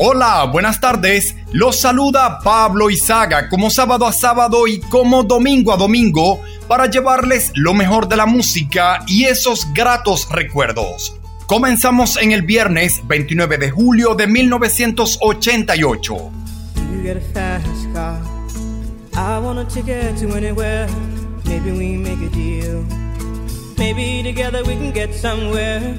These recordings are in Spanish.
Hola, buenas tardes. Los saluda Pablo Izaga como sábado a sábado y como domingo a domingo para llevarles lo mejor de la música y esos gratos recuerdos. Comenzamos en el viernes 29 de julio de 1988. You get a fast car. I want a ticket to anywhere. Maybe together we can get somewhere.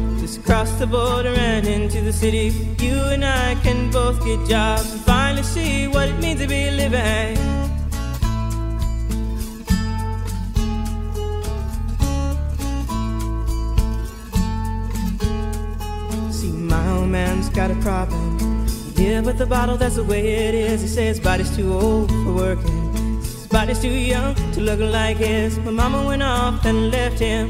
Just cross the border and into the city. You and I can both get jobs and finally see what it means to be living. See, my old man's got a problem. Yeah, with the bottle, that's the way it is. He says body's too old for working. His body's too young to look like his. My mama went off and left him.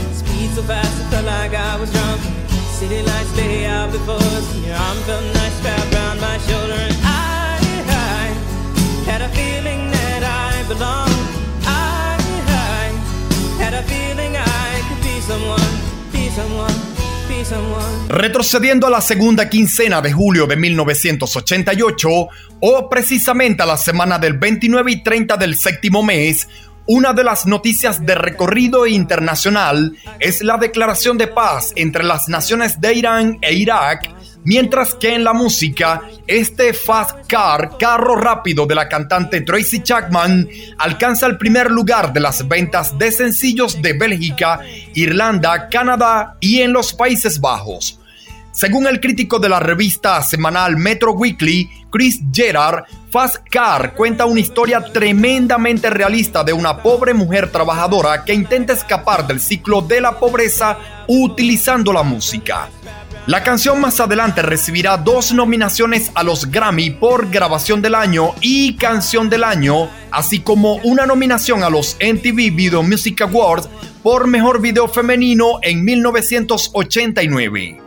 so fast I felt like I was drunk. City lights lay out before us, and your arm felt nice wrapped around my shoulder. And I, I had a feeling that I belonged. I, I had a feeling I could be someone, be someone. Retrocediendo a la segunda quincena de julio de 1988, o precisamente a la semana del 29 y 30 del séptimo mes, una de las noticias de recorrido internacional es la declaración de paz entre las naciones de Irán e Irak, mientras que en la música, este Fast Car, carro rápido de la cantante Tracy Chapman, alcanza el primer lugar de las ventas de sencillos de Bélgica, Irlanda, Canadá y en los Países Bajos. Según el crítico de la revista semanal Metro Weekly, Chris Gerard, Fast Car cuenta una historia tremendamente realista de una pobre mujer trabajadora que intenta escapar del ciclo de la pobreza utilizando la música. La canción más adelante recibirá dos nominaciones a los Grammy por Grabación del Año y Canción del Año, así como una nominación a los MTV Video Music Awards por Mejor Video Femenino en 1989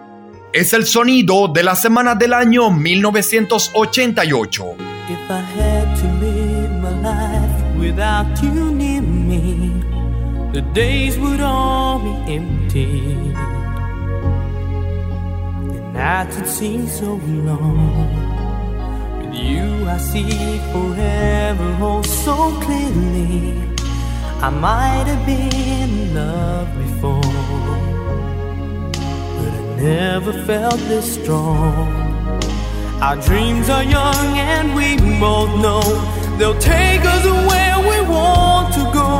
es el sonido de la semana del año 1988. If I might have been in love before, never felt this strong. Our dreams are young and we both know they'll take us where we want to go.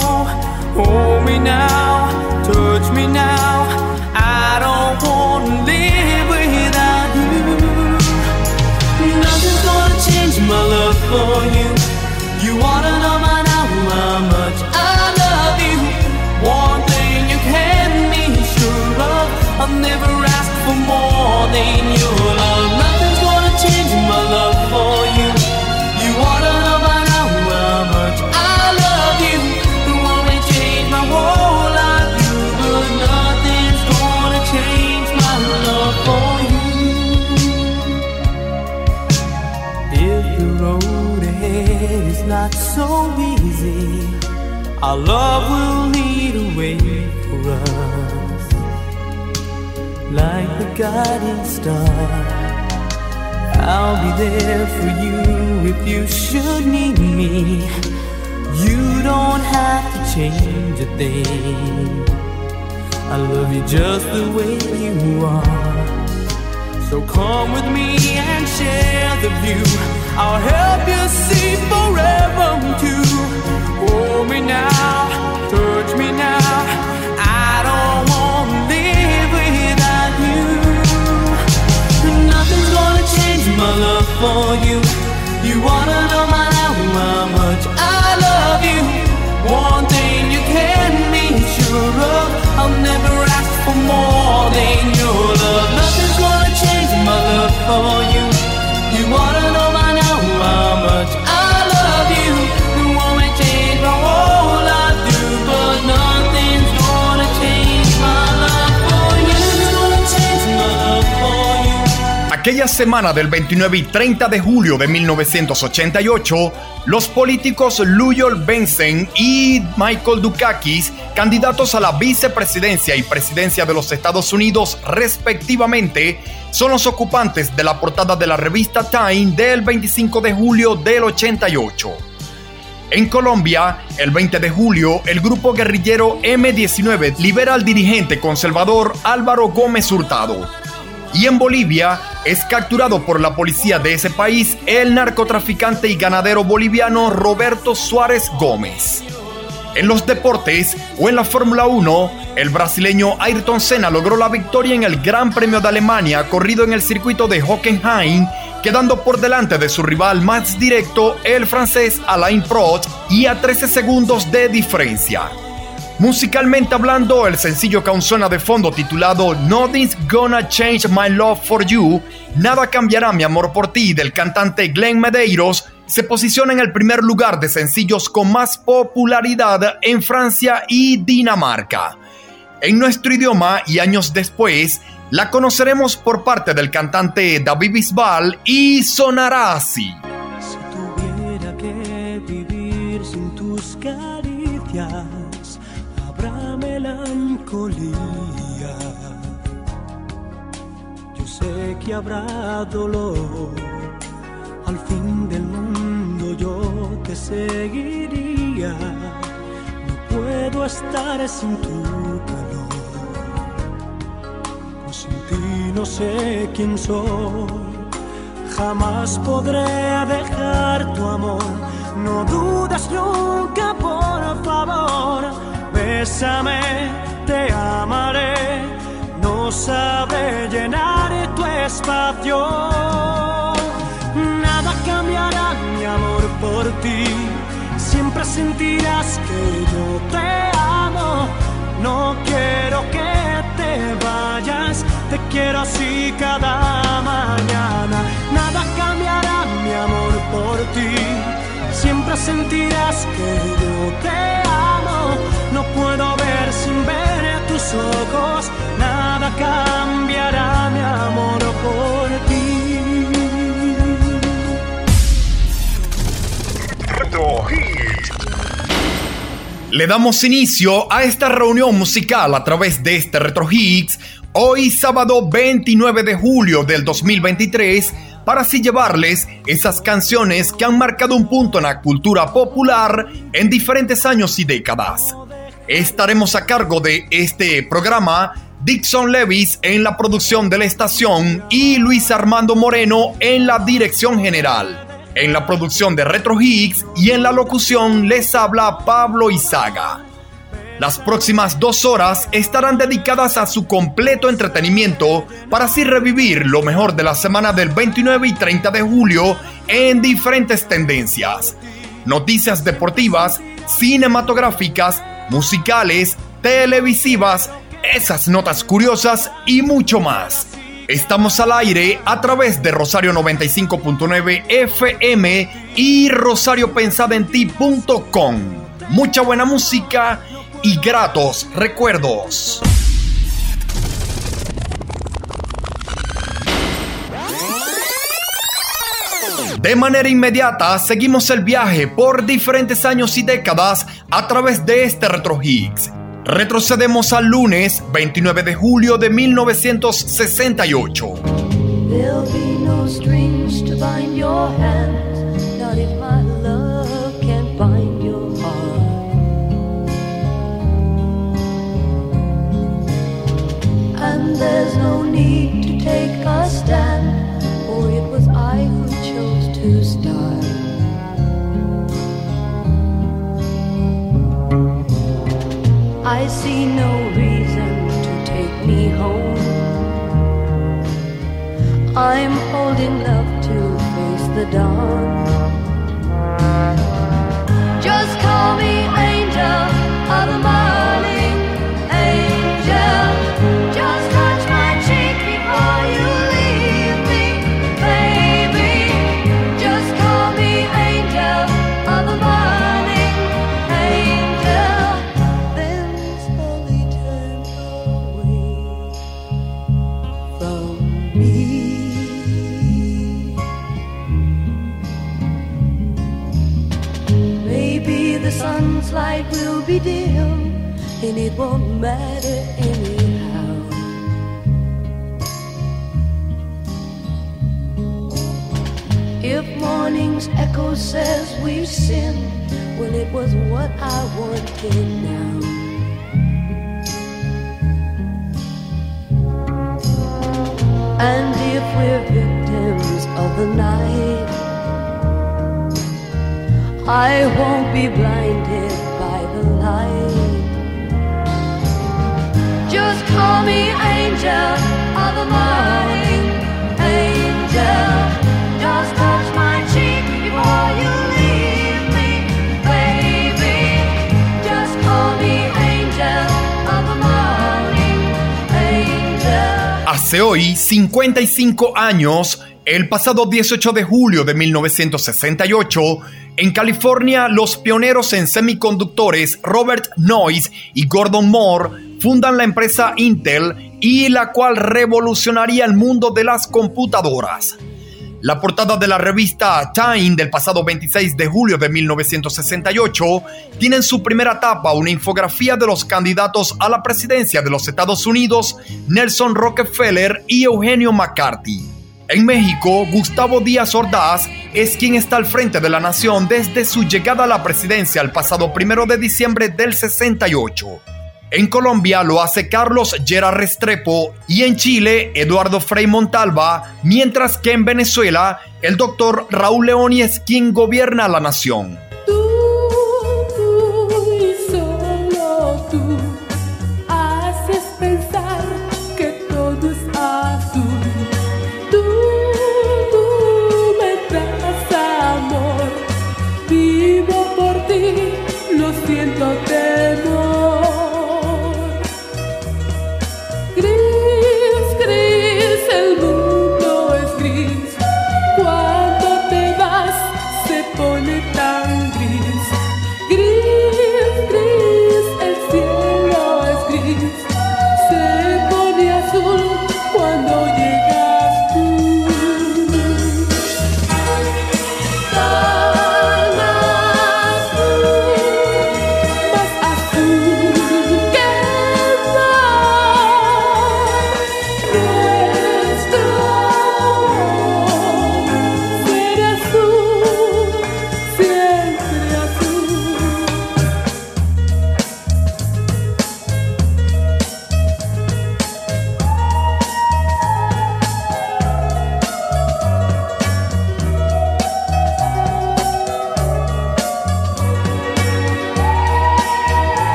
Hold me now, touch me now. I don't want to live without you. Nothing's gonna change my love for you. You wanna know not so easy, our love will lead a way for us, like the guiding star. I'll be there for you if you should need me. You don't have to change a thing. I love you just the way you are. So come with me and share the view. I'll help you see forever too. Hold me now, touch me now. I don't want to live without you. Nothing's gonna change my love for you. You wanna know my love, how much I love you. One thing you can be sure of, I'll never ask for more than Aquella semana del 29 y 30 de julio de 1988, los políticos Luyol Benson y Michael Dukakis, candidatos a la vicepresidencia y presidencia de los Estados Unidos respectivamente, son los ocupantes de la portada de la revista Time del 25 de julio del 88. En Colombia, el 20 de julio, el grupo guerrillero M19 libera al dirigente conservador Álvaro Gómez Hurtado. Y en Bolivia es capturado por la policía de ese país el narcotraficante y ganadero boliviano Roberto Suárez Gómez. En los deportes o en la Fórmula 1, el brasileño Ayrton Senna logró la victoria en el Gran Premio de Alemania corrido en el circuito de Hockenheim, quedando por delante de su rival más directo, el francés Alain Prost, y a 13 segundos de diferencia. Musicalmente hablando, el sencillo suena de fondo titulado Nothing's Gonna Change My Love for You, Nada cambiará mi amor por ti del cantante Glenn Medeiros, se posiciona en el primer lugar de sencillos con más popularidad en Francia y Dinamarca. En nuestro idioma y años después, la conoceremos por parte del cantante David Bisbal y sonará así. Si tuviera que vivir sin tus caricias, habrá melancolía. Yo sé que habrá dolor. Al fin seguiría. No puedo estar sin tu calor. Sin ti no sé quién soy. Jamás podré dejar tu amor. No dudas nunca, por favor. Bésame, te amaré. No sabré llenar tu espacio. Por ti. Siempre sentirás que yo te amo. No quiero que te vayas, te quiero así cada mañana. Nada cambiará mi amor por ti. Siempre sentirás que yo te amo. No puedo ver sin ver tus ojos. Nada cambiará mi amor por ti. Le damos inicio a esta reunión musical a través de este Retro Hits hoy sábado 29 de julio del 2023 para así llevarles esas canciones que han marcado un punto en la cultura popular en diferentes años y décadas. Estaremos a cargo de este programa Dixon Levis en la producción de la estación y Luis Armando Moreno en la dirección general. En la producción de Retro Higgs y en la locución les habla Pablo Izaga. Las próximas dos horas estarán dedicadas a su completo entretenimiento para así revivir lo mejor de la semana del 29 y 30 de julio en diferentes tendencias. Noticias deportivas, cinematográficas, musicales, televisivas, esas notas curiosas y mucho más. Estamos al aire a través de Rosario 95.9 FM y rosariopensadenti.com. Mucha buena música y gratos recuerdos. De manera inmediata, seguimos el viaje por diferentes años y décadas a través de este Retro Higgs Retrocedemos al lunes 29 de julio de 1968. There'll be no strings there's no need to take a stand, for it was I who chose to start. I see no reason to take me home. I'm holding love to face the dawn. Just call me angel and it won't matter anyhow. If morning's echo says we've sinned, well, it was what I wanted now. And if we're victims of the night, I won't be blinded Just call me angel of the morning, angel. Just touch my cheek before you leave me, baby. Just call me angel of the morning, angel. Hace hoy 55 años, el pasado 18 de julio de 1968, en California, los pioneros en semiconductores Robert Noyce y Gordon Moore fundan la empresa Intel y la cual revolucionaría el mundo de las computadoras. La portada de la revista Time del pasado 26 de julio de 1968 tiene en su primera etapa una infografía de los candidatos a la presidencia de los Estados Unidos, Nelson Rockefeller y Eugenio McCarthy. En México, Gustavo Díaz Ordaz es quien está al frente de la nación desde su llegada a la presidencia el pasado primero de diciembre del 68. En Colombia lo hace Carlos Gerard Restrepo y en Chile Eduardo Frei Montalva, mientras que en Venezuela el doctor Raúl Leoni es quien gobierna la nación.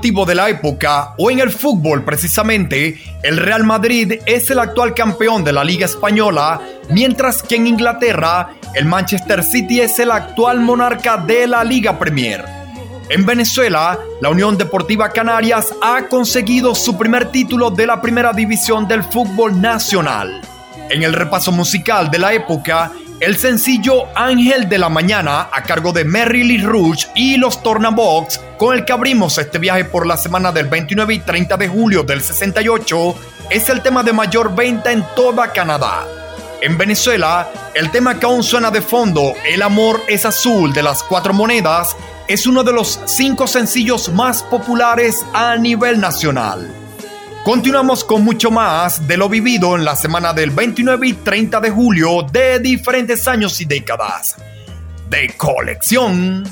De la época, o en el fútbol precisamente, el Real Madrid es el actual campeón de la Liga Española, mientras que en Inglaterra, el Manchester City es el actual monarca de la Liga Premier. En Venezuela, la Unión Deportiva Canarias ha conseguido su primer título de la primera división del fútbol nacional. En el repaso musical de la época, el sencillo Ángel de la Mañana a cargo de Mary Lee Rouge y los Tornabox, con el que abrimos este viaje por la semana del 29 y 30 de julio del 68, es el tema de mayor venta en toda Canadá. En Venezuela, el tema que aún suena de fondo, El amor es azul de las cuatro monedas, es uno de los cinco sencillos más populares a nivel nacional. Continuamos con mucho más de lo vivido en la semana del 29 y 30 de julio de diferentes años y décadas. De colección.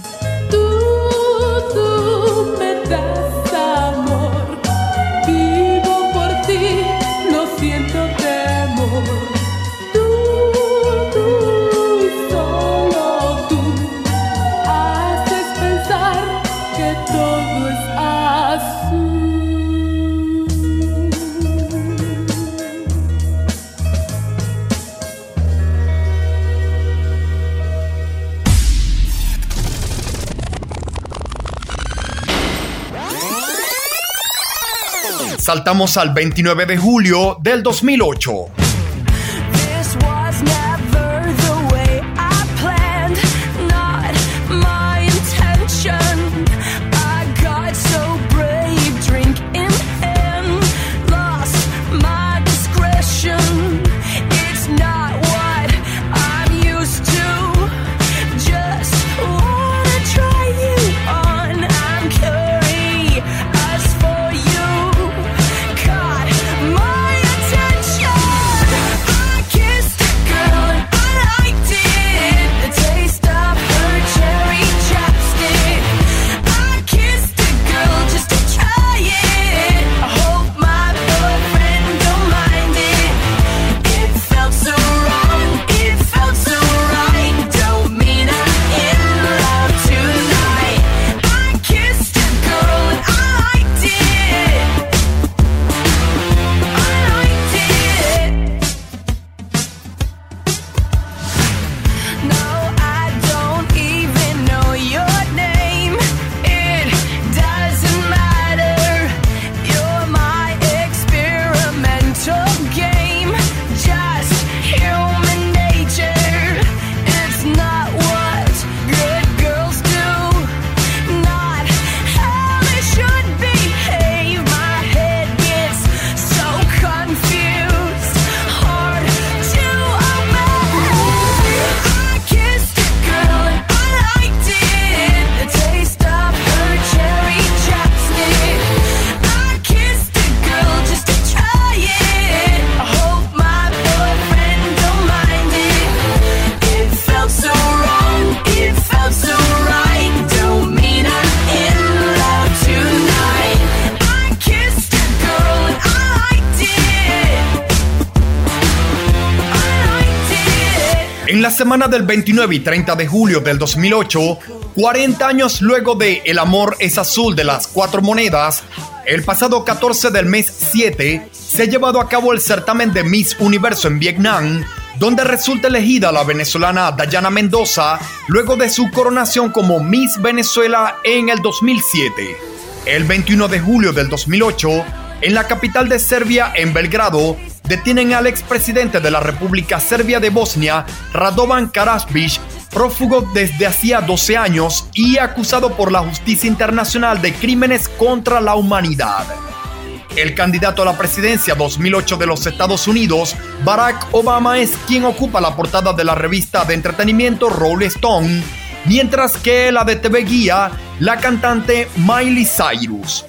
Saltamos al 29 de julio del 2008. Semana del 29 y 30 de julio del 2008, 40 años luego de El amor es azul de las cuatro monedas, el pasado 14 del mes 7 se ha llevado a cabo el certamen de Miss Universo en Vietnam, donde resulta elegida la venezolana Dayana Mendoza luego de su coronación como Miss Venezuela en el 2007. El 21 de julio del 2008, en la capital de Serbia, en Belgrado, detienen al expresidente de la República Serbia de Bosnia, Radovan Karadzic, prófugo desde hacía 12 años y acusado por la justicia internacional de crímenes contra la humanidad. El candidato a la presidencia 2008 de los Estados Unidos, Barack Obama, es quien ocupa la portada de la revista de entretenimiento Rolling Stone, mientras que la de TV Guía, la cantante Miley Cyrus.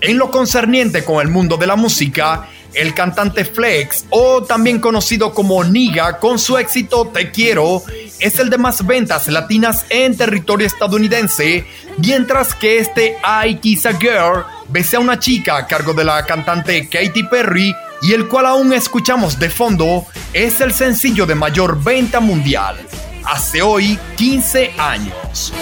En lo concerniente con el mundo de la música, el cantante Flex, o también conocido como Niga, con su éxito Te Quiero, es el de más ventas latinas en territorio estadounidense, mientras que este I Kiss a Girl bese a una chica a cargo de la cantante Katy Perry y el cual aún escuchamos de fondo, es el sencillo de mayor venta mundial. Hace hoy 15 años.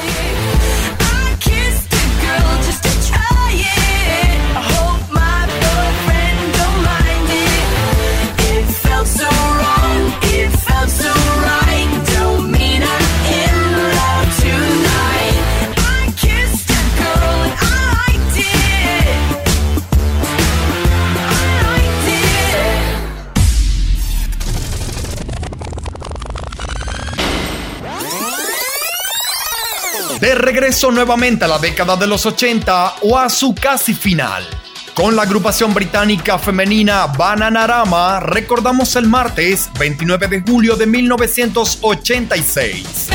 De regreso nuevamente a la década de los 80 o a su casi final. Con la agrupación británica femenina Bananarama recordamos el martes 29 de julio de 1986.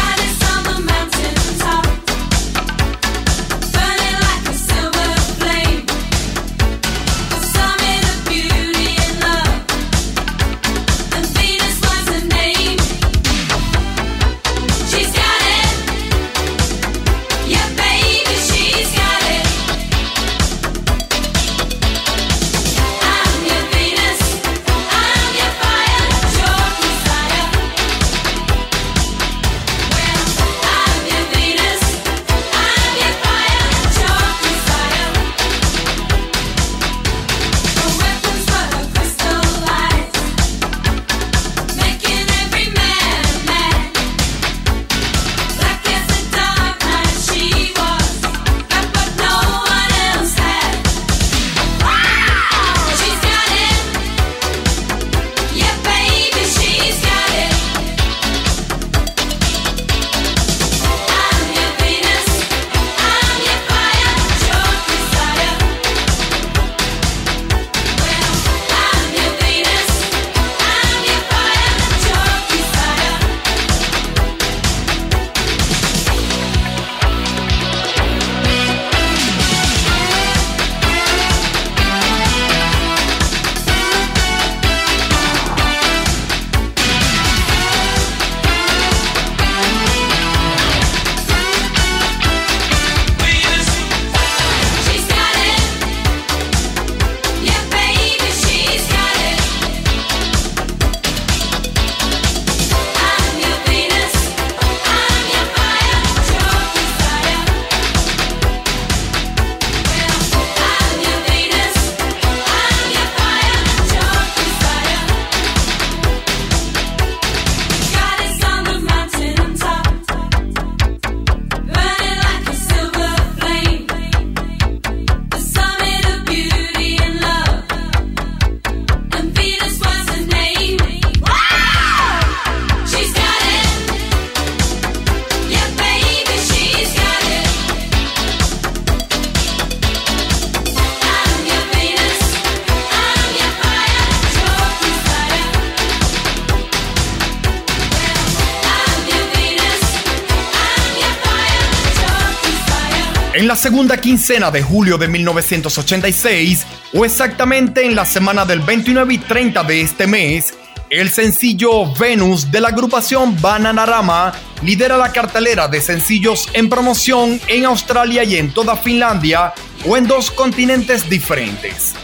Segunda quincena de julio de 1986, o exactamente en la semana del 29 y 30 de este mes, el sencillo Venus de la agrupación Bananarama lidera la cartelera de sencillos en promoción en Australia y en toda Finlandia o en dos continentes diferentes.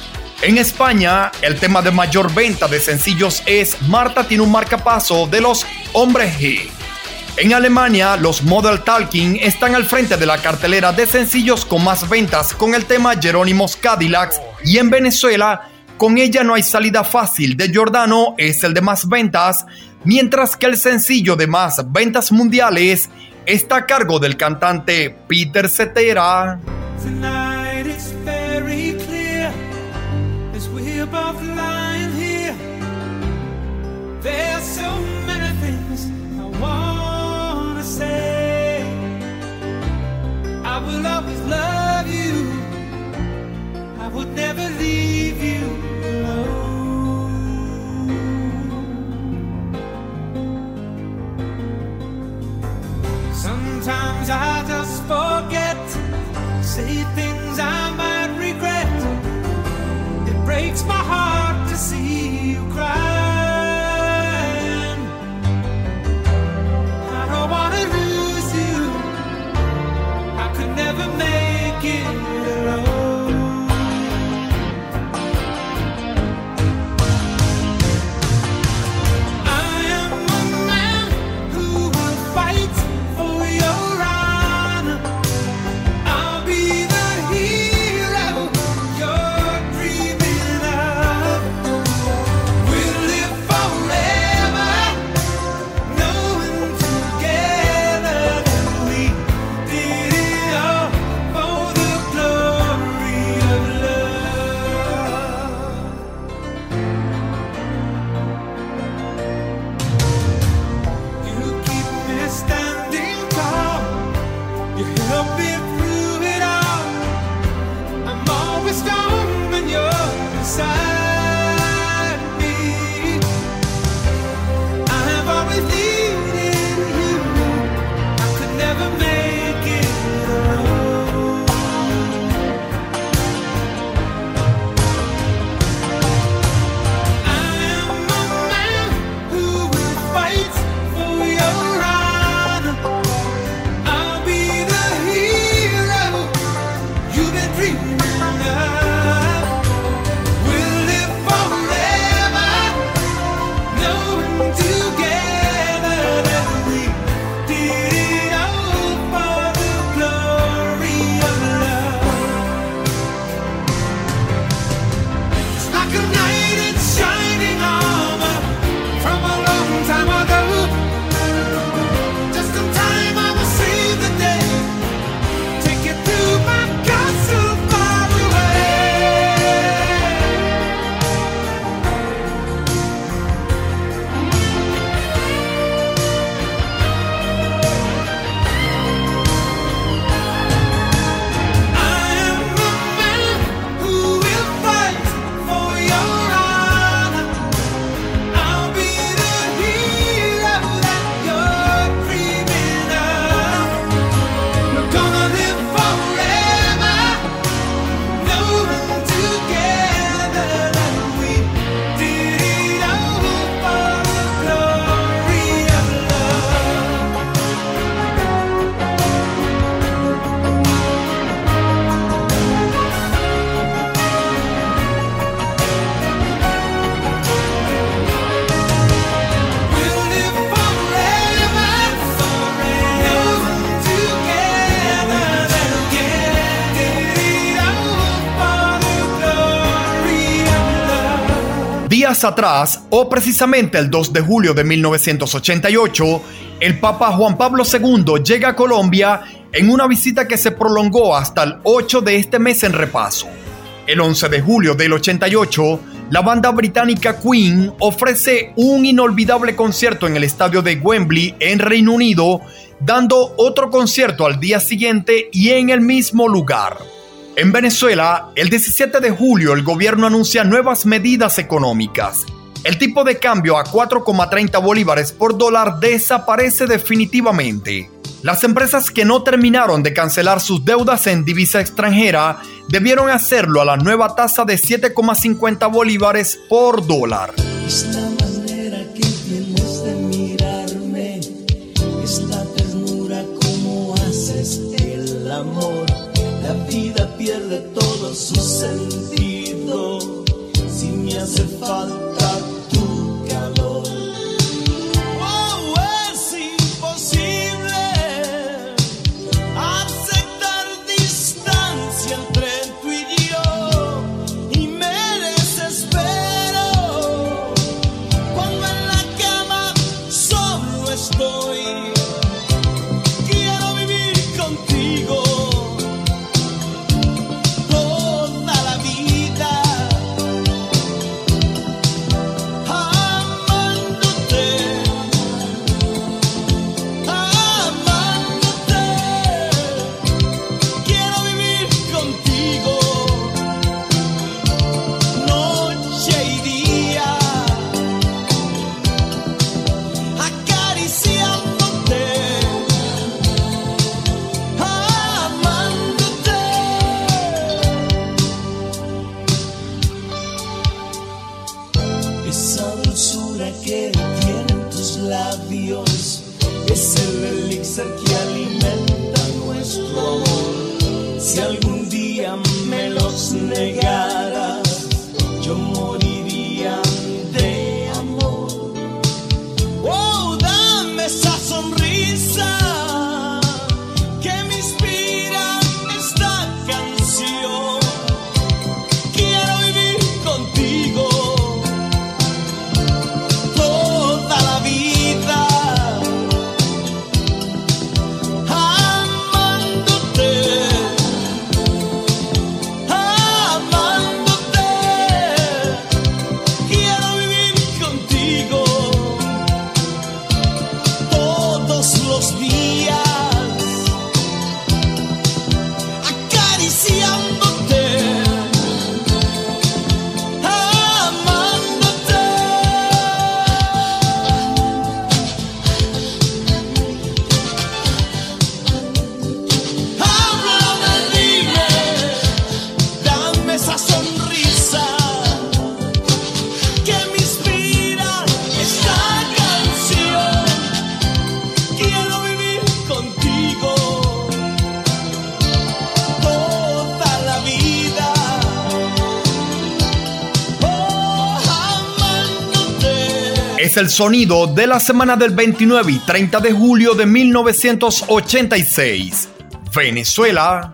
En España, el tema de mayor venta de sencillos es Marta tiene un marcapaso de los Hombres G. En Alemania, los Model Talking están al frente de la cartelera de sencillos con más ventas con el tema Jerónimos Cadillacs. Y en Venezuela, con ella no hay salida fácil. De Giordano es el de más ventas, mientras que el sencillo de más ventas mundiales está a cargo del cantante Peter Cetera. Will always love you. I would never leave you alone. Sometimes I just forget, say things I might regret. It breaks my heart atrás, o precisamente el 2 de julio de 1988, el Papa Juan Pablo II llega a Colombia en una visita que se prolongó hasta el 8 de este mes en repaso. El 11 de julio del 88, la banda británica Queen ofrece un inolvidable concierto en el estadio de Wembley en Reino Unido, dando otro concierto al día siguiente y en el mismo lugar. En Venezuela, el 17 de julio el gobierno anuncia nuevas medidas económicas. El tipo de cambio a 4,30 bolívares por dólar desaparece definitivamente. Las empresas que no terminaron de cancelar sus deudas en divisa extranjera debieron hacerlo a la nueva tasa de 7,50 bolívares por dólar. Pierde todo su sentido si me hace falta El sonido de la semana del 29 y 30 de julio de 1986. Venezuela.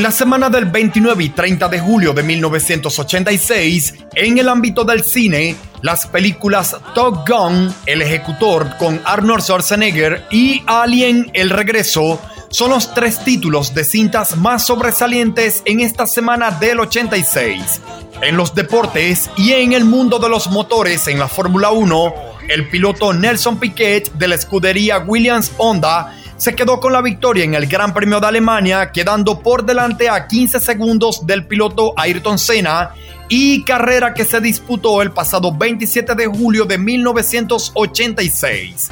En la semana del 29 y 30 de julio de 1986, en el ámbito del cine, las películas Top Gun, El Ejecutor con Arnold Schwarzenegger y Alien, El Regreso son los tres títulos de cintas más sobresalientes en esta semana del 86. En los deportes y en el mundo de los motores en la Fórmula 1, el piloto Nelson Piquet de la escudería Williams Honda se quedó con la victoria en el Gran Premio de Alemania, quedando por delante a 15 segundos del piloto Ayrton Senna y carrera que se disputó el pasado 27 de julio de 1986.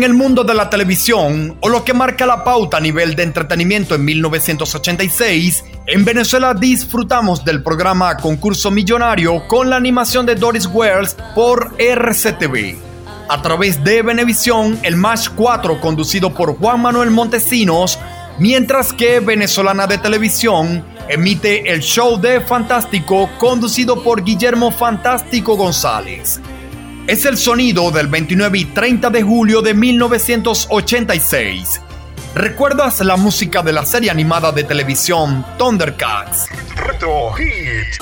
En el mundo de la televisión, o lo que marca la pauta a nivel de entretenimiento en 1986, en Venezuela disfrutamos del programa Concurso Millonario con la animación de Doris Wells por RCTV. A través de Venevisión, el Match 4 conducido por Juan Manuel Montesinos, mientras que Venezolana de Televisión emite el show de Fantástico conducido por Guillermo Fantástico González es el sonido del 29 y 30 de julio de 1986. ¿Recuerdas la música de la serie animada de televisión Thundercats? Retro Hit.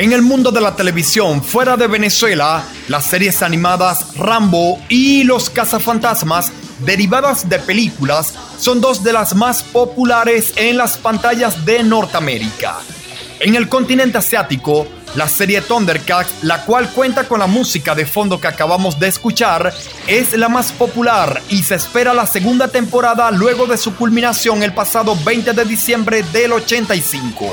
En el mundo de la televisión fuera de Venezuela, las series animadas Rambo y Los cazafantasmas, derivadas de películas, son dos de las más populares en las pantallas de Norteamérica. En el continente asiático, la serie Thundercats, la cual cuenta con la música de fondo que acabamos de escuchar, es la más popular y se espera la segunda temporada luego de su culminación el pasado 20 de diciembre del 85.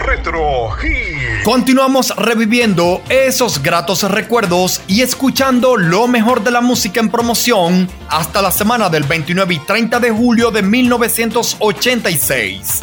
Retro Hit. Continuamos reviviendo esos gratos recuerdos y escuchando lo mejor de la música en promoción hasta la semana del 29 y 30 de julio de 1986.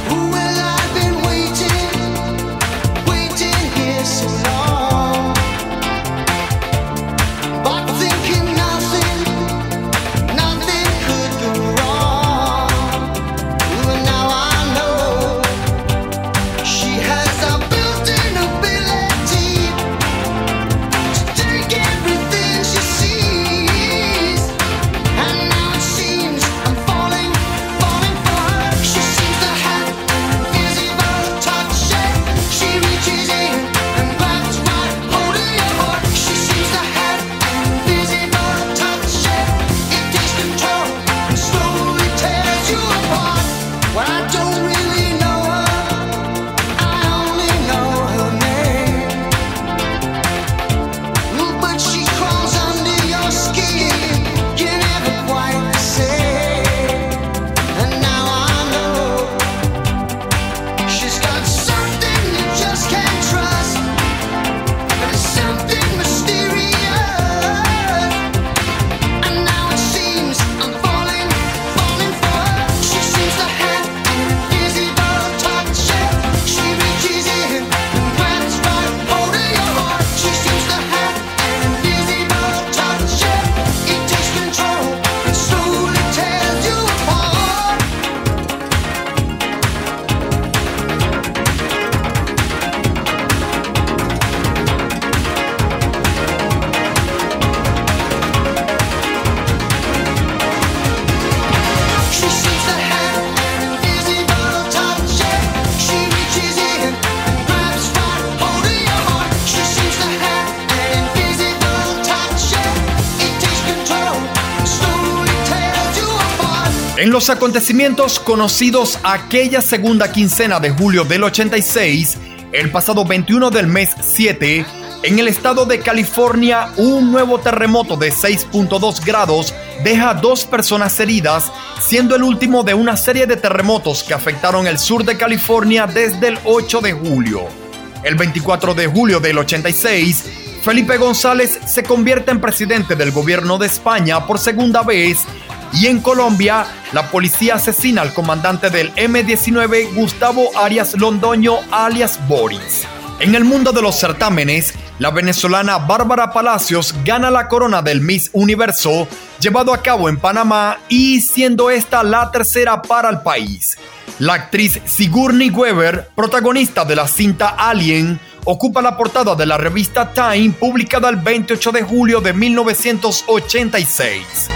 Los acontecimientos conocidos aquella segunda quincena de julio del 86, el pasado 21 del mes 7, en el estado de California, un nuevo terremoto de 6.2 grados deja dos personas heridas, siendo el último de una serie de terremotos que afectaron el sur de California desde el 8 de julio. El 24 de julio del 86, Felipe González se convierte en presidente del gobierno de España por segunda vez y en Colombia la policía asesina al comandante del M-19 Gustavo Arias Londoño alias Boris. En el mundo de los certámenes, la venezolana Bárbara Palacios gana la corona del Miss Universo llevado a cabo en Panamá y siendo esta la tercera para el país. La actriz Sigourney Weaver, protagonista de la cinta Alien, ocupa la portada de la revista Time publicada el 28 de julio de 1986.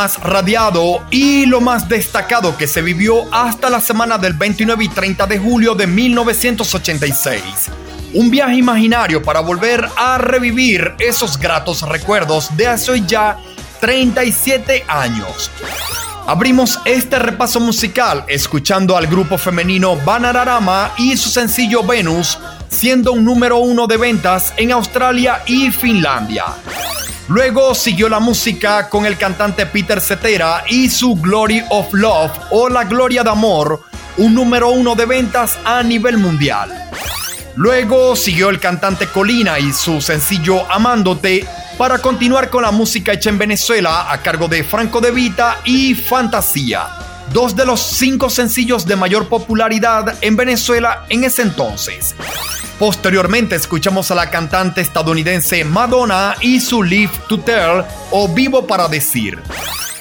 Más radiado y lo más destacado que se vivió hasta la semana del 29 y 30 de julio de 1986. Un viaje imaginario para volver a revivir esos gratos recuerdos de hace ya 37 años. Abrimos este repaso musical escuchando al grupo femenino Banararama y su sencillo Venus, siendo un número uno de ventas en Australia y Finlandia. Luego siguió la música con el cantante Peter Cetera y su Glory of Love o La Gloria de Amor, un número uno de ventas a nivel mundial. Luego siguió el cantante Colina y su sencillo Amándote para continuar con la música hecha en Venezuela a cargo de Franco De Vita y Fantasía, dos de los cinco sencillos de mayor popularidad en Venezuela en ese entonces. Posteriormente escuchamos a la cantante estadounidense Madonna y su Live to Tell o Vivo para Decir.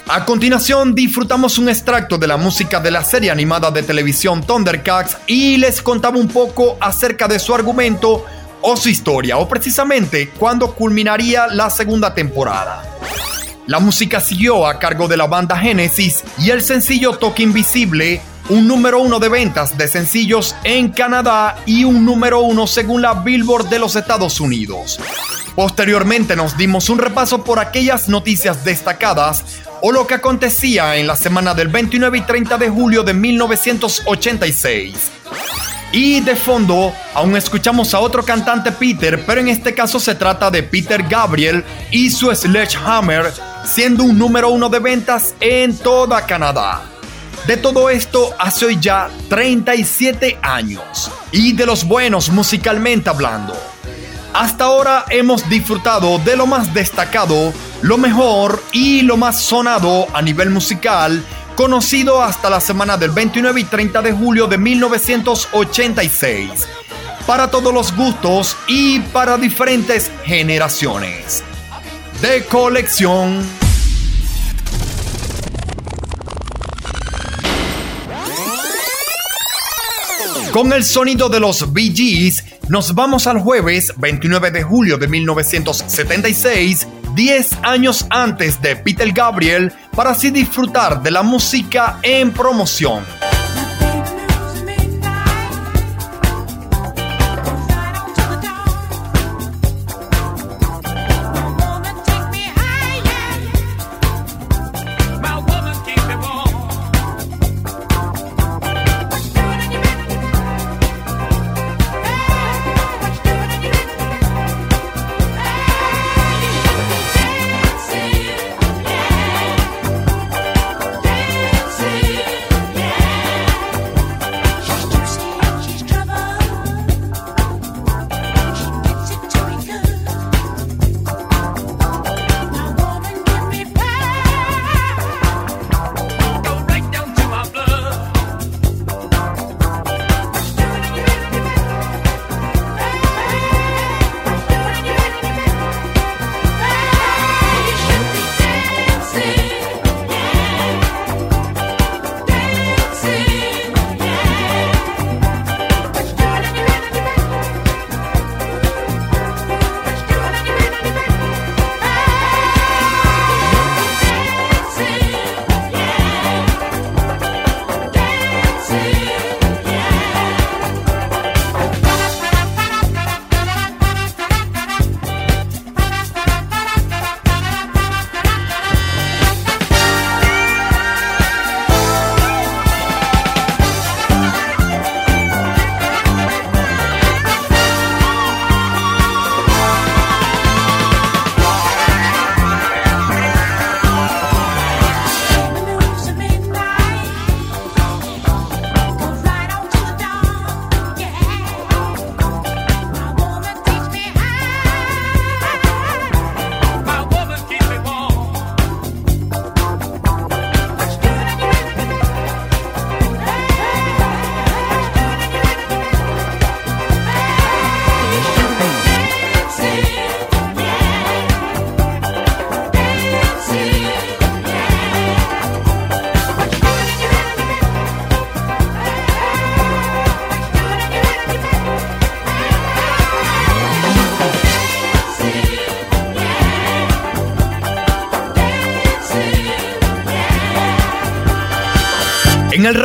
A continuación disfrutamos un extracto de la música de la serie animada de televisión Thundercats y les contaba un poco acerca de su argumento o su historia o precisamente cuando culminaría la segunda temporada. La música siguió a cargo de la banda Genesis y el sencillo Toque Invisible un número uno de ventas de sencillos en Canadá y un número uno según la Billboard de los Estados Unidos. Posteriormente nos dimos un repaso por aquellas noticias destacadas o lo que acontecía en la semana del 29 y 30 de julio de 1986. Y de fondo, aún escuchamos a otro cantante Peter, pero en este caso se trata de Peter Gabriel y su Sledgehammer, siendo un número uno de ventas en toda Canadá. De todo esto hace hoy ya 37 años y de los buenos musicalmente hablando. Hasta ahora hemos disfrutado de lo más destacado, lo mejor y lo más sonado a nivel musical, conocido hasta la semana del 29 y 30 de julio de 1986, para todos los gustos y para diferentes generaciones. De colección. Con el sonido de los Bee nos vamos al jueves 29 de julio de 1976, 10 años antes de Peter Gabriel, para así disfrutar de la música en promoción.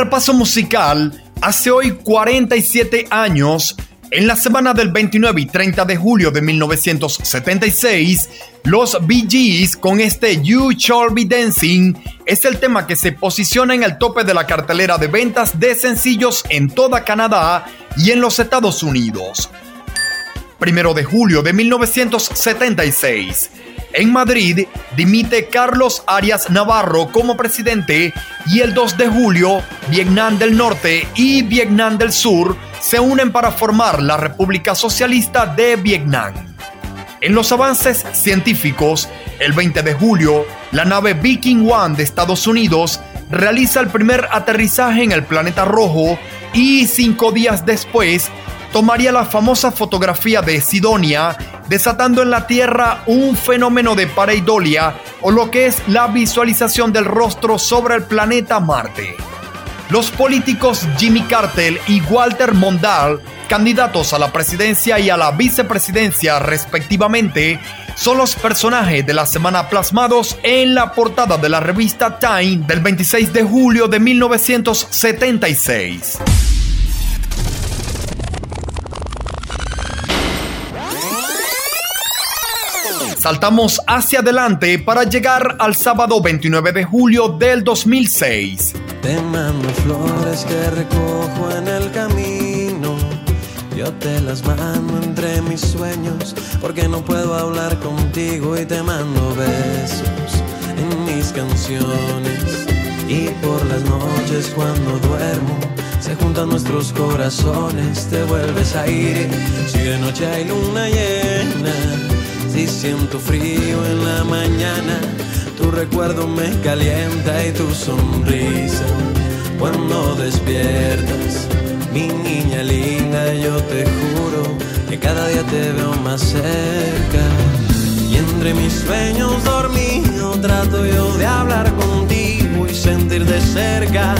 Repaso musical, hace hoy 47 años, en la semana del 29 y 30 de julio de 1976, los Bee Gees con este You Shall Be Dancing es el tema que se posiciona en el tope de la cartelera de ventas de sencillos en toda Canadá y en los Estados Unidos. Primero de julio de 1976. En Madrid dimite Carlos Arias Navarro como presidente y el 2 de julio Vietnam del Norte y Vietnam del Sur se unen para formar la República Socialista de Vietnam. En los avances científicos, el 20 de julio, la nave Viking One de Estados Unidos realiza el primer aterrizaje en el planeta rojo y cinco días después tomaría la famosa fotografía de Sidonia, desatando en la Tierra un fenómeno de pareidolia o lo que es la visualización del rostro sobre el planeta Marte. Los políticos Jimmy Carter y Walter Mondale, candidatos a la presidencia y a la vicepresidencia respectivamente, son los personajes de la semana plasmados en la portada de la revista Time del 26 de julio de 1976. Saltamos hacia adelante para llegar al sábado 29 de julio del 2006. Te mando flores que recojo en el camino. Yo te las mando entre mis sueños porque no puedo hablar contigo y te mando besos en mis canciones. Y por las noches cuando duermo se juntan nuestros corazones, te vuelves a ir. Si de noche hay luna llena, si siento frío en la mañana, tu recuerdo me calienta y tu sonrisa cuando despiertas. Mi niña linda, yo te juro que cada día te veo más cerca. Y entre mis sueños dormido trato yo de hablar contigo y sentir de cerca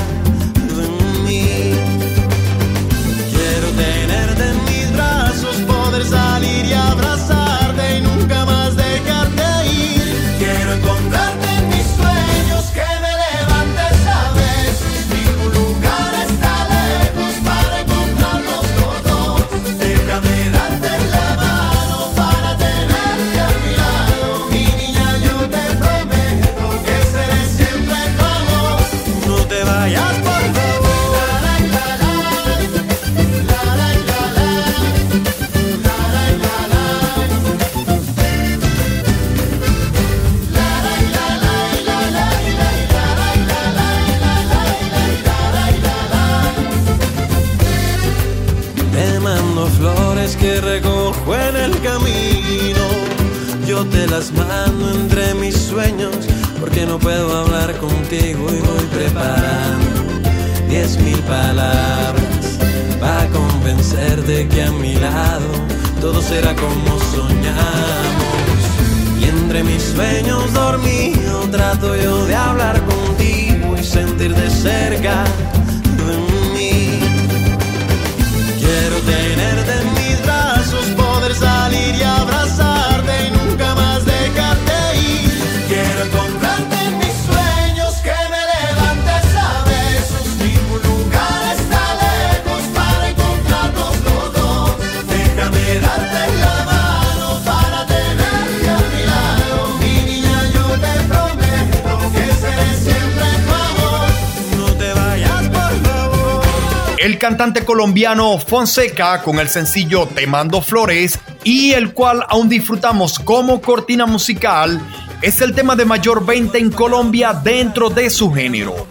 colombiano Fonseca con el sencillo Te mando flores y el cual aún disfrutamos como cortina musical es el tema de mayor venta en Colombia dentro de su género.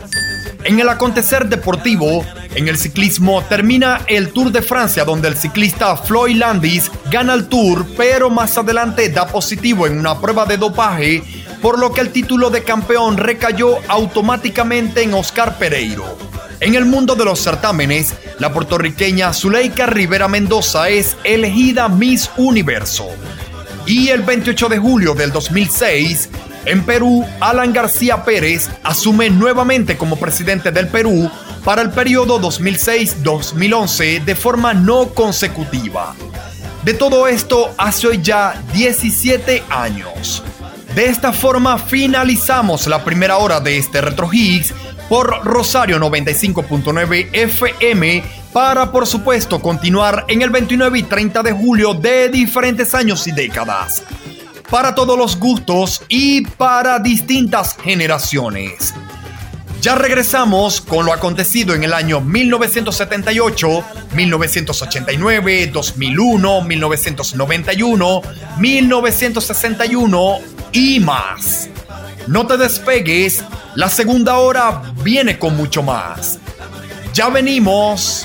En el acontecer deportivo, en el ciclismo termina el Tour de Francia donde el ciclista Floyd Landis gana el Tour, pero más adelante da positivo en una prueba de dopaje, por lo que el título de campeón recayó automáticamente en Oscar Pereiro. En el mundo de los certámenes, la puertorriqueña Zuleika Rivera Mendoza es elegida Miss Universo. Y el 28 de julio del 2006, en Perú, Alan García Pérez asume nuevamente como presidente del Perú para el periodo 2006-2011 de forma no consecutiva. De todo esto hace hoy ya 17 años. De esta forma finalizamos la primera hora de este Retro Higgs por Rosario 95.9 FM para por supuesto continuar en el 29 y 30 de julio de diferentes años y décadas. Para todos los gustos y para distintas generaciones. Ya regresamos con lo acontecido en el año 1978, 1989, 2001, 1991, 1961 y más. No te despegues, la segunda hora viene con mucho más. Ya venimos.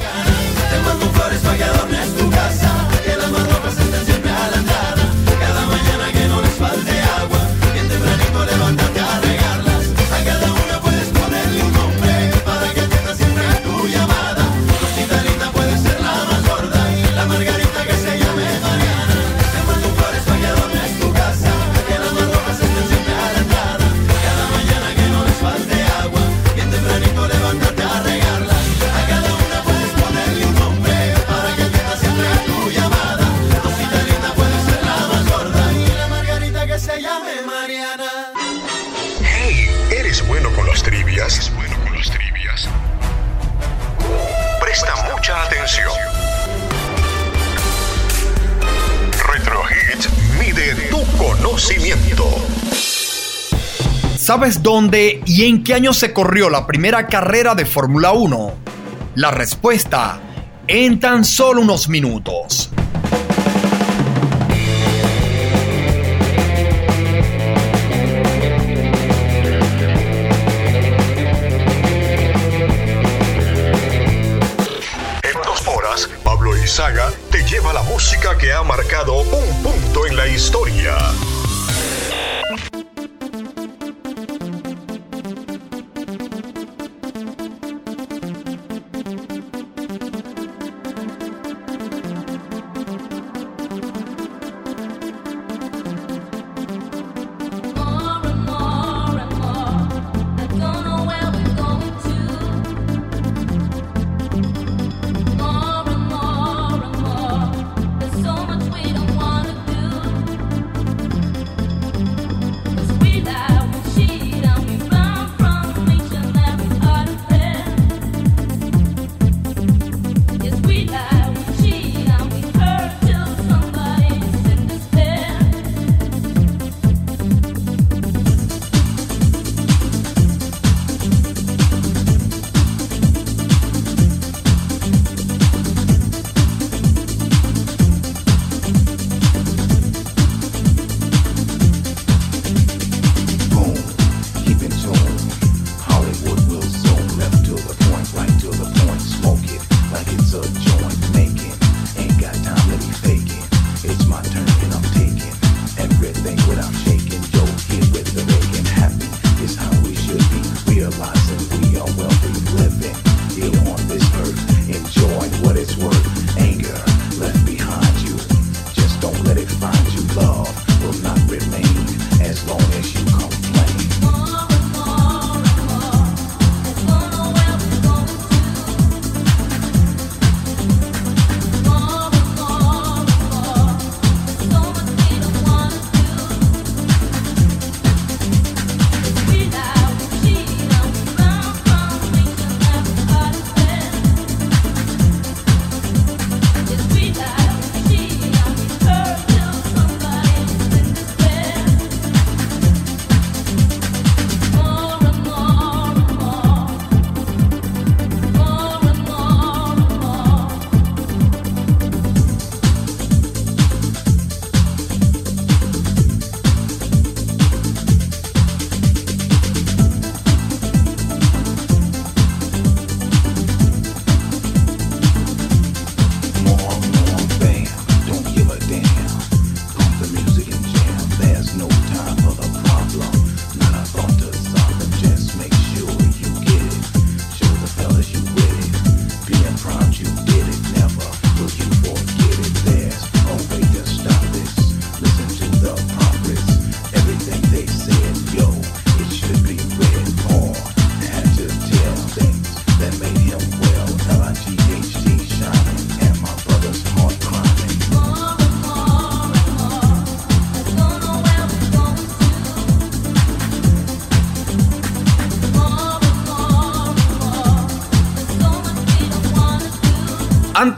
Dónde y en qué año se corrió la primera carrera de Fórmula 1? La respuesta en tan solo unos minutos.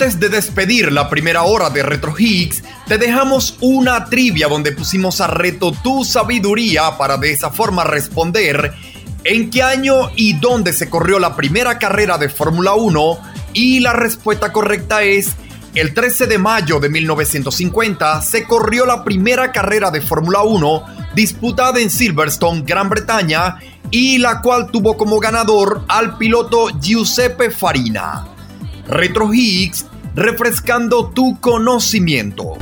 Antes de despedir la primera hora de Retro Higgs, te dejamos una trivia donde pusimos a reto tu sabiduría para de esa forma responder en qué año y dónde se corrió la primera carrera de Fórmula 1 y la respuesta correcta es el 13 de mayo de 1950 se corrió la primera carrera de Fórmula 1 disputada en Silverstone, Gran Bretaña, y la cual tuvo como ganador al piloto Giuseppe Farina. Retro Higgs, refrescando tu conocimiento.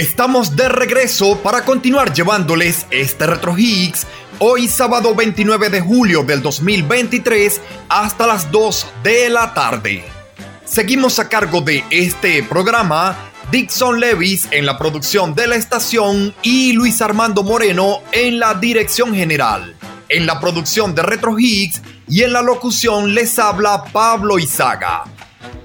Estamos de regreso para continuar llevándoles este Retro Higgs hoy sábado 29 de julio del 2023 hasta las 2 de la tarde. Seguimos a cargo de este programa Dixon Levis en la producción de la estación y Luis Armando Moreno en la dirección general. En la producción de Retro Higgs y en la locución les habla Pablo Izaga.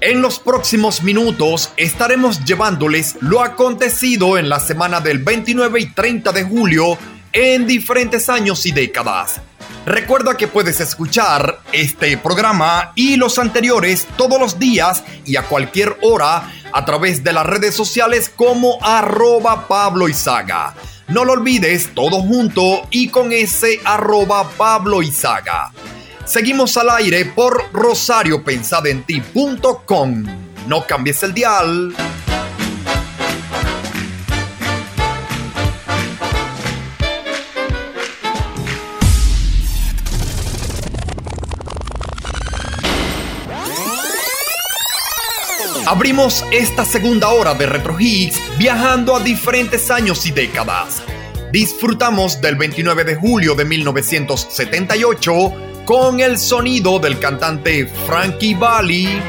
En los próximos minutos estaremos llevándoles lo acontecido en la semana del 29 y 30 de julio en diferentes años y décadas. Recuerda que puedes escuchar este programa y los anteriores todos los días y a cualquier hora a través de las redes sociales como arroba Pablo. No lo olvides, todo junto y con ese arroba Pablo. Seguimos al aire por rosariopensadenti.com. No cambies el dial. Abrimos esta segunda hora de Retro Hits viajando a diferentes años y décadas. Disfrutamos del 29 de julio de 1978 con el sonido del cantante Frankie Valli.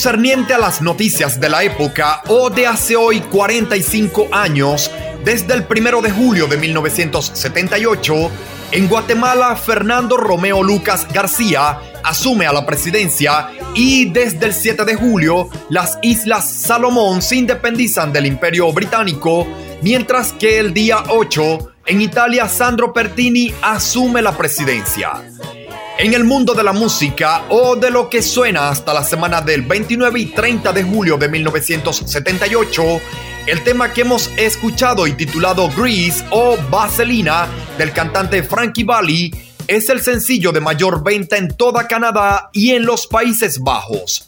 Concerniente a las noticias de la época o de hace hoy 45 años, desde el 1 de julio de 1978, en Guatemala Fernando Romeo Lucas García asume a la presidencia y desde el 7 de julio las Islas Salomón se independizan del Imperio Británico, mientras que el día 8 en Italia Sandro Pertini asume la presidencia. En el mundo de la música o de lo que suena hasta la semana del 29 y 30 de julio de 1978, el tema que hemos escuchado y titulado Grease o Vaselina del cantante Frankie Valli es el sencillo de mayor venta en toda Canadá y en los Países Bajos.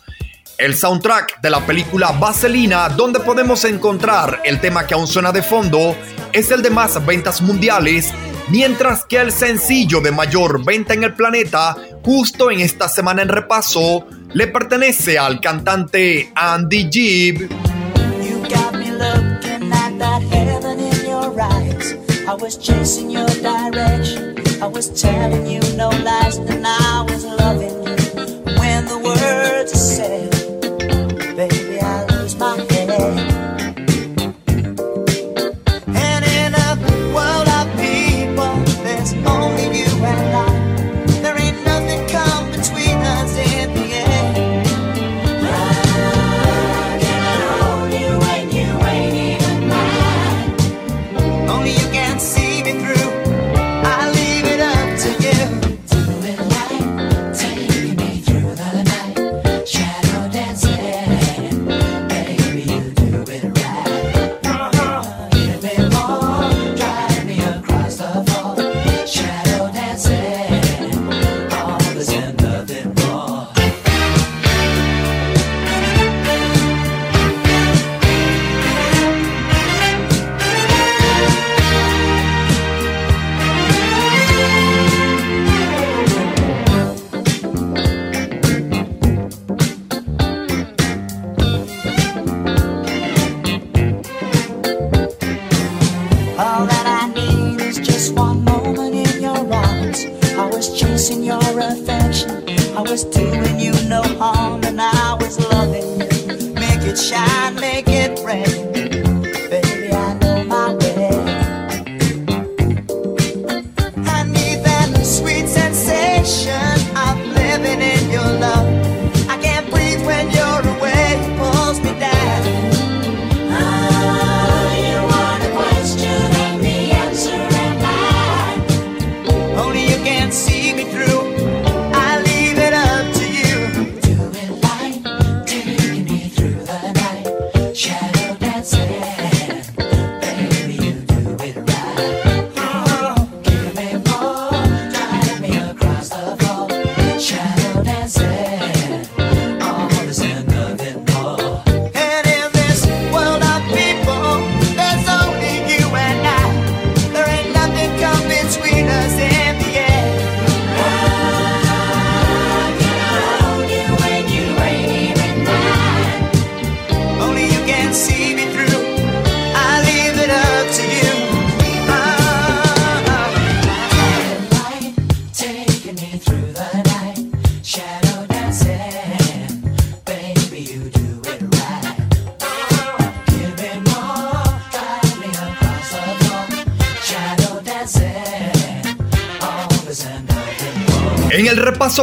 El soundtrack de la película Vaselina, donde podemos encontrar el tema que aún suena de fondo, es el de más ventas mundiales mientras que el sencillo de mayor venta en el planeta, justo en esta semana en repaso, le pertenece al cantante Andy Gibb. You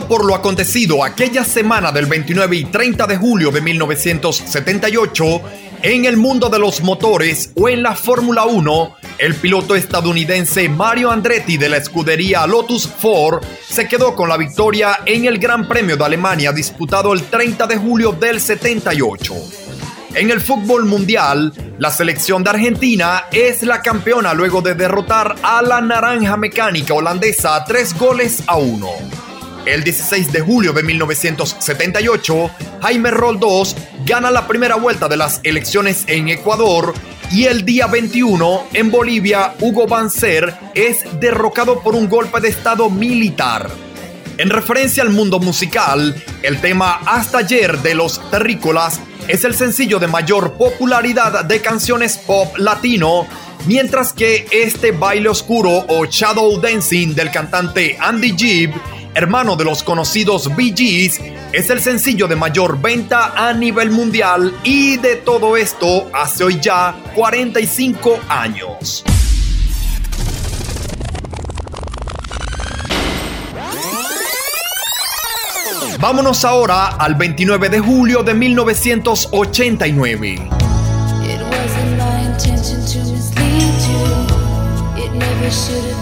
por lo acontecido aquella semana del 29 y 30 de julio de 1978, en el mundo de los motores o en la Fórmula 1, el piloto estadounidense Mario Andretti de la escudería Lotus Ford se quedó con la victoria en el Gran Premio de Alemania disputado el 30 de julio del 78. En el fútbol mundial, la selección de Argentina es la campeona luego de derrotar a la naranja mecánica holandesa tres goles a uno. El 16 de julio de 1978, Jaime Roldós gana la primera vuelta de las elecciones en Ecuador y el día 21 en Bolivia, Hugo Banzer es derrocado por un golpe de estado militar. En referencia al mundo musical, el tema Hasta ayer de los Terrícolas es el sencillo de mayor popularidad de canciones pop latino, mientras que este baile oscuro o shadow dancing del cantante Andy Gibb hermano de los conocidos Bee Gees, es el sencillo de mayor venta a nivel mundial y de todo esto hace hoy ya 45 años. Vámonos ahora al 29 de julio de 1989. It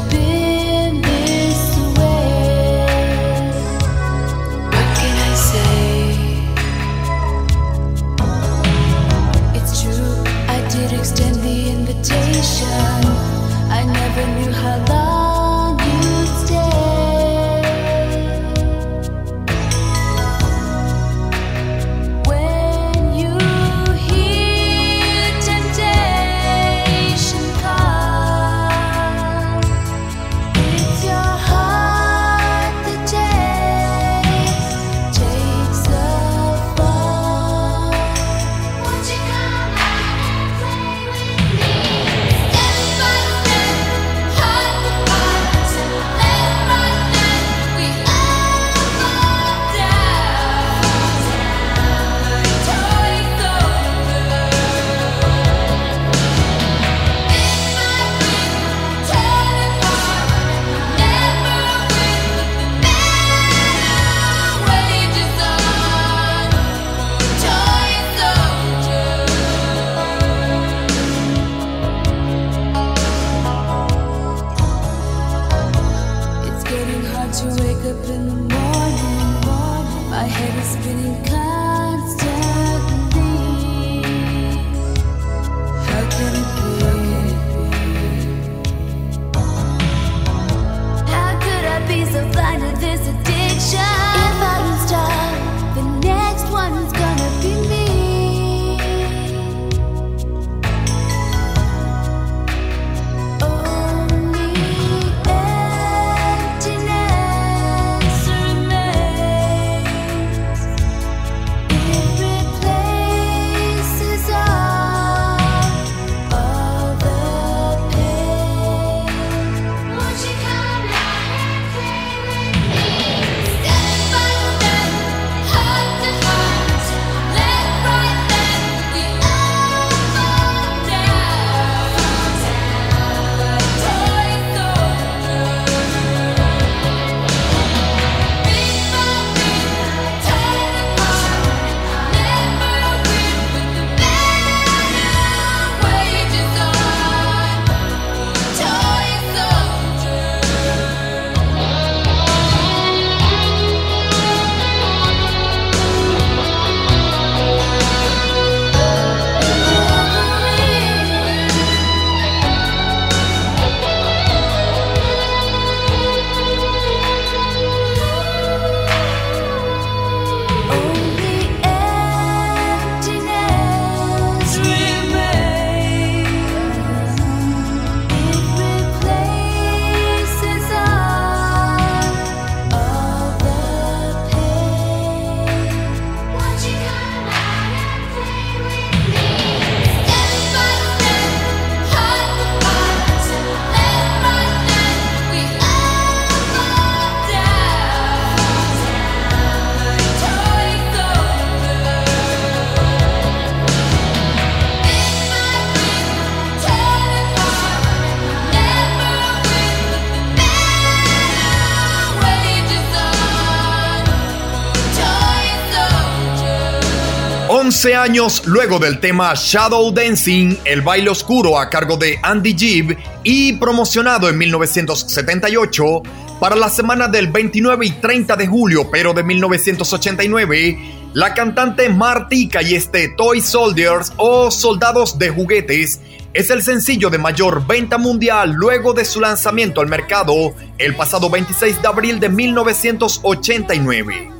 11 años luego del tema Shadow Dancing, el baile oscuro a cargo de Andy Gibb y promocionado en 1978 para la semana del 29 y 30 de julio, pero de 1989, la cantante Martika y este Toy Soldiers o Soldados de Juguetes es el sencillo de mayor venta mundial luego de su lanzamiento al mercado el pasado 26 de abril de 1989.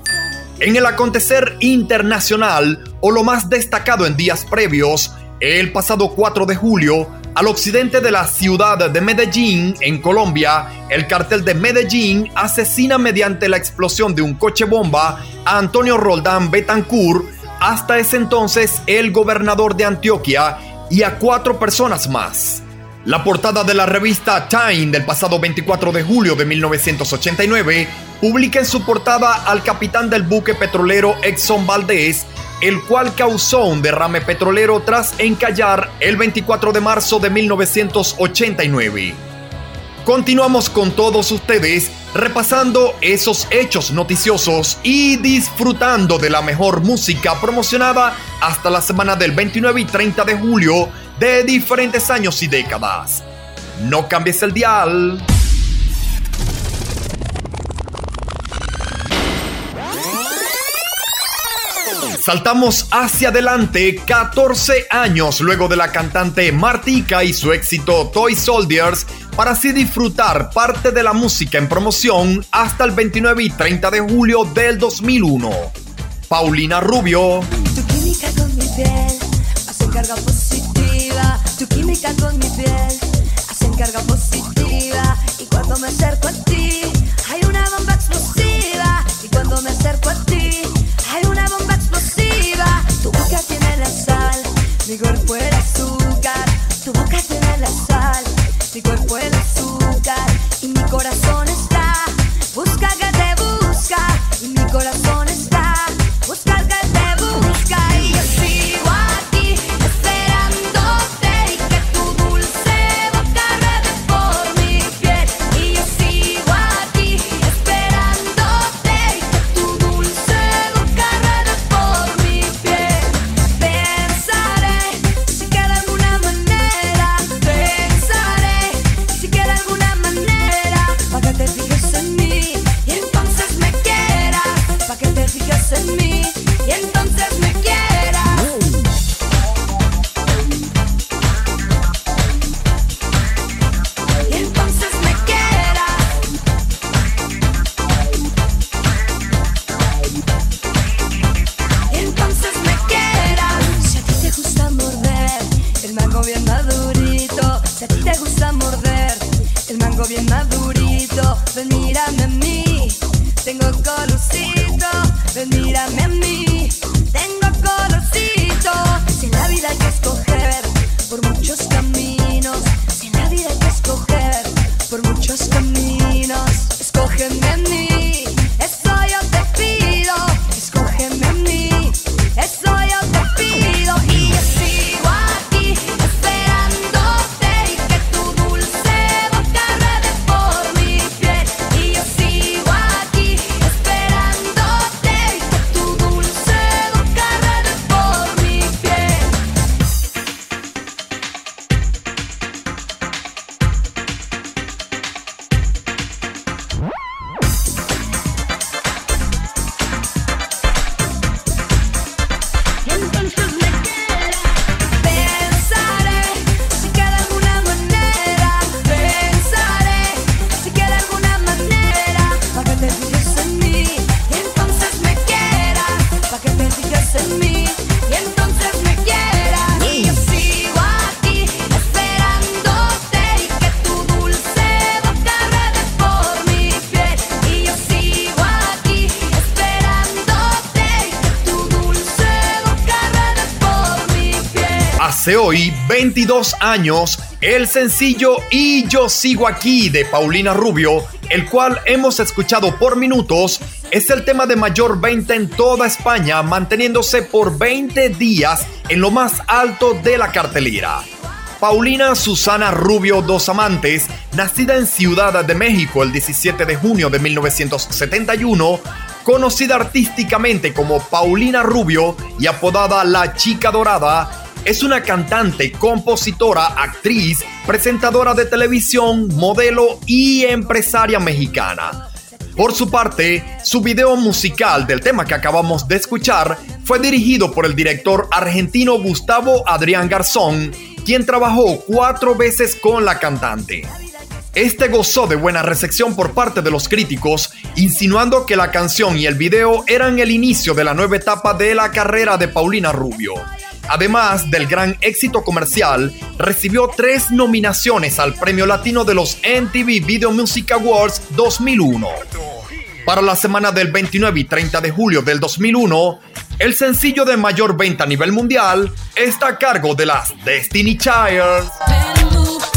En el acontecer internacional, o lo más destacado en días previos, el pasado 4 de julio, al occidente de la ciudad de Medellín, en Colombia, el cartel de Medellín asesina mediante la explosión de un coche bomba a Antonio Roldán Betancourt, hasta ese entonces el gobernador de Antioquia, y a cuatro personas más. La portada de la revista Time del pasado 24 de julio de 1989 publica en su portada al capitán del buque petrolero Exxon Valdez, el cual causó un derrame petrolero tras encallar el 24 de marzo de 1989. Continuamos con todos ustedes repasando esos hechos noticiosos y disfrutando de la mejor música promocionada hasta la semana del 29 y 30 de julio de diferentes años y décadas. No cambies el dial. Saltamos hacia adelante 14 años luego de la cantante Martika y su éxito Toy Soldiers para así disfrutar parte de la música en promoción hasta el 29 y 30 de julio del 2001. Paulina Rubio. Tu química con mi piel hace carga positiva. Y cuando me acerco a ti, hay una bomba explosiva. Y cuando me acerco a ti, hay una bomba explosiva. Tu boca tiene la sal, mi cuerpo el azúcar. Tu boca tiene la sal, mi cuerpo el sencillo Y yo sigo aquí de Paulina Rubio, el cual hemos escuchado por minutos, es el tema de mayor venta en toda España, manteniéndose por 20 días en lo más alto de la cartelera. Paulina Susana Rubio Dos Amantes, nacida en Ciudad de México el 17 de junio de 1971, conocida artísticamente como Paulina Rubio y apodada La Chica Dorada, es una cantante, compositora, actriz, presentadora de televisión, modelo y empresaria mexicana. Por su parte, su video musical del tema que acabamos de escuchar fue dirigido por el director argentino Gustavo Adrián Garzón, quien trabajó cuatro veces con la cantante. Este gozó de buena recepción por parte de los críticos, insinuando que la canción y el video eran el inicio de la nueva etapa de la carrera de Paulina Rubio. Además del gran éxito comercial, recibió tres nominaciones al Premio Latino de los MTV Video Music Awards 2001. Para la semana del 29 y 30 de julio del 2001, el sencillo de mayor venta a nivel mundial está a cargo de las Destiny Child.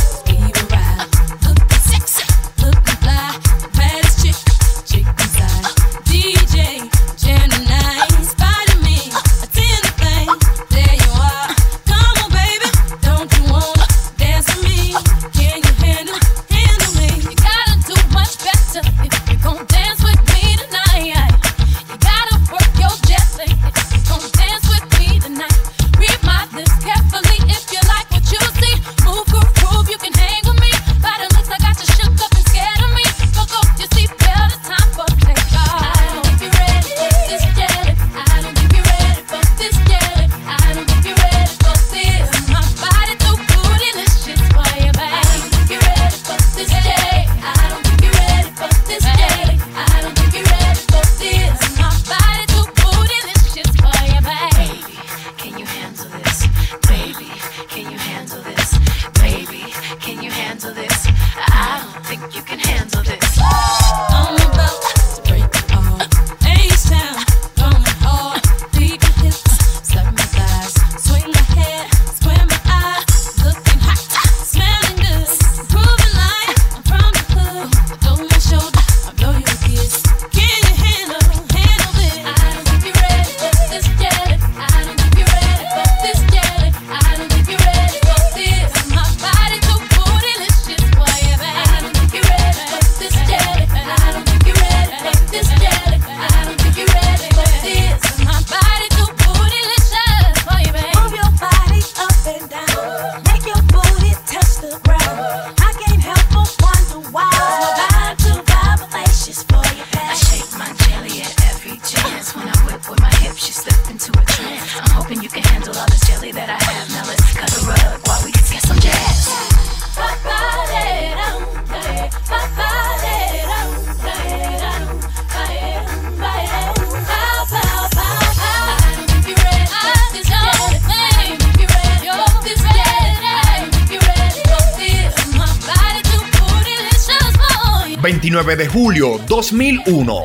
De julio 2001.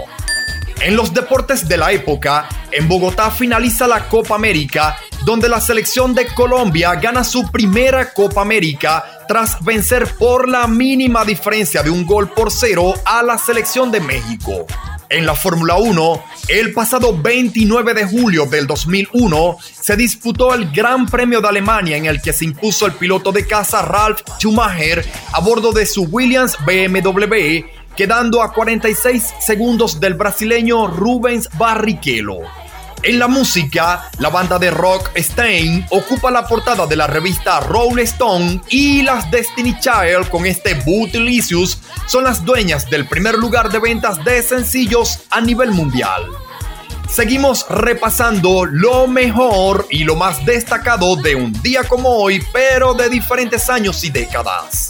En los deportes de la época, en Bogotá finaliza la Copa América, donde la selección de Colombia gana su primera Copa América tras vencer por la mínima diferencia de un gol por cero a la selección de México. En la Fórmula 1, el pasado 29 de julio del 2001 se disputó el Gran Premio de Alemania en el que se impuso el piloto de casa Ralf Schumacher a bordo de su Williams BMW, quedando a 46 segundos del brasileño Rubens Barrichello. En la música, la banda de rock Stein ocupa la portada de la revista Rolling Stone y las Destiny Child con este Bootylicious son las dueñas del primer lugar de ventas de sencillos a nivel mundial. Seguimos repasando lo mejor y lo más destacado de un día como hoy, pero de diferentes años y décadas.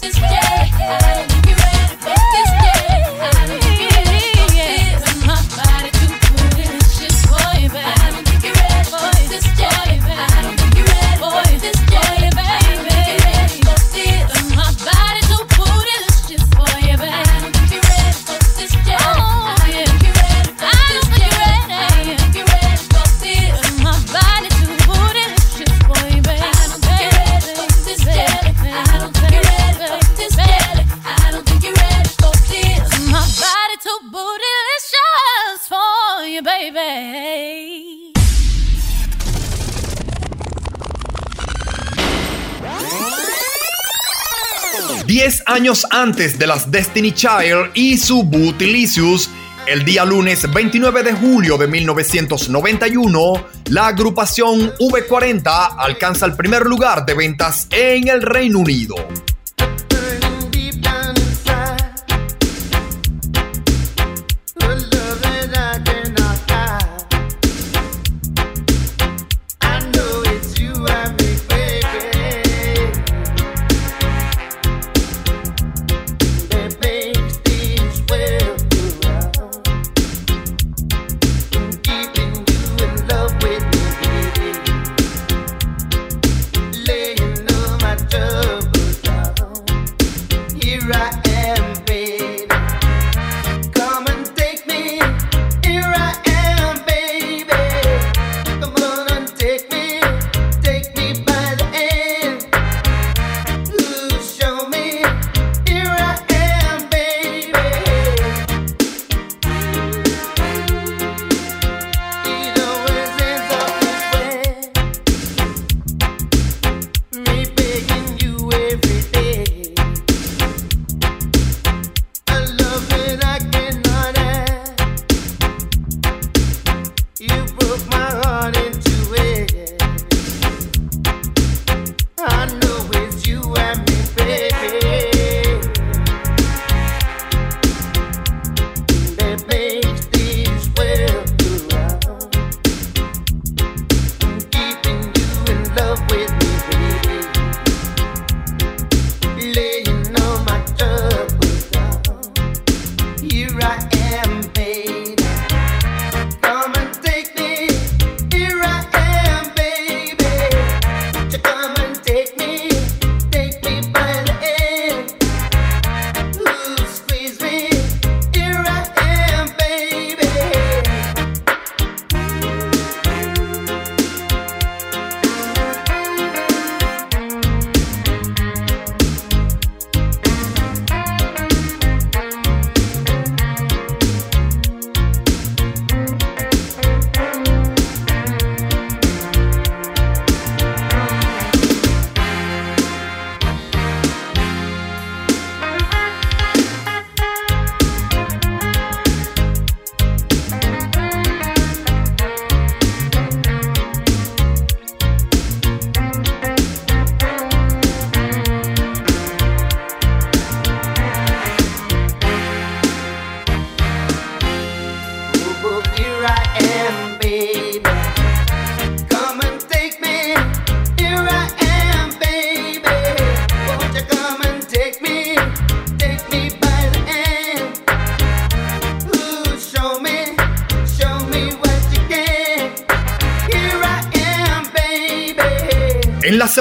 10 años antes de las Destiny Child y su Bootylicious, el día lunes 29 de julio de 1991, la agrupación V40 alcanza el primer lugar de ventas en el Reino Unido.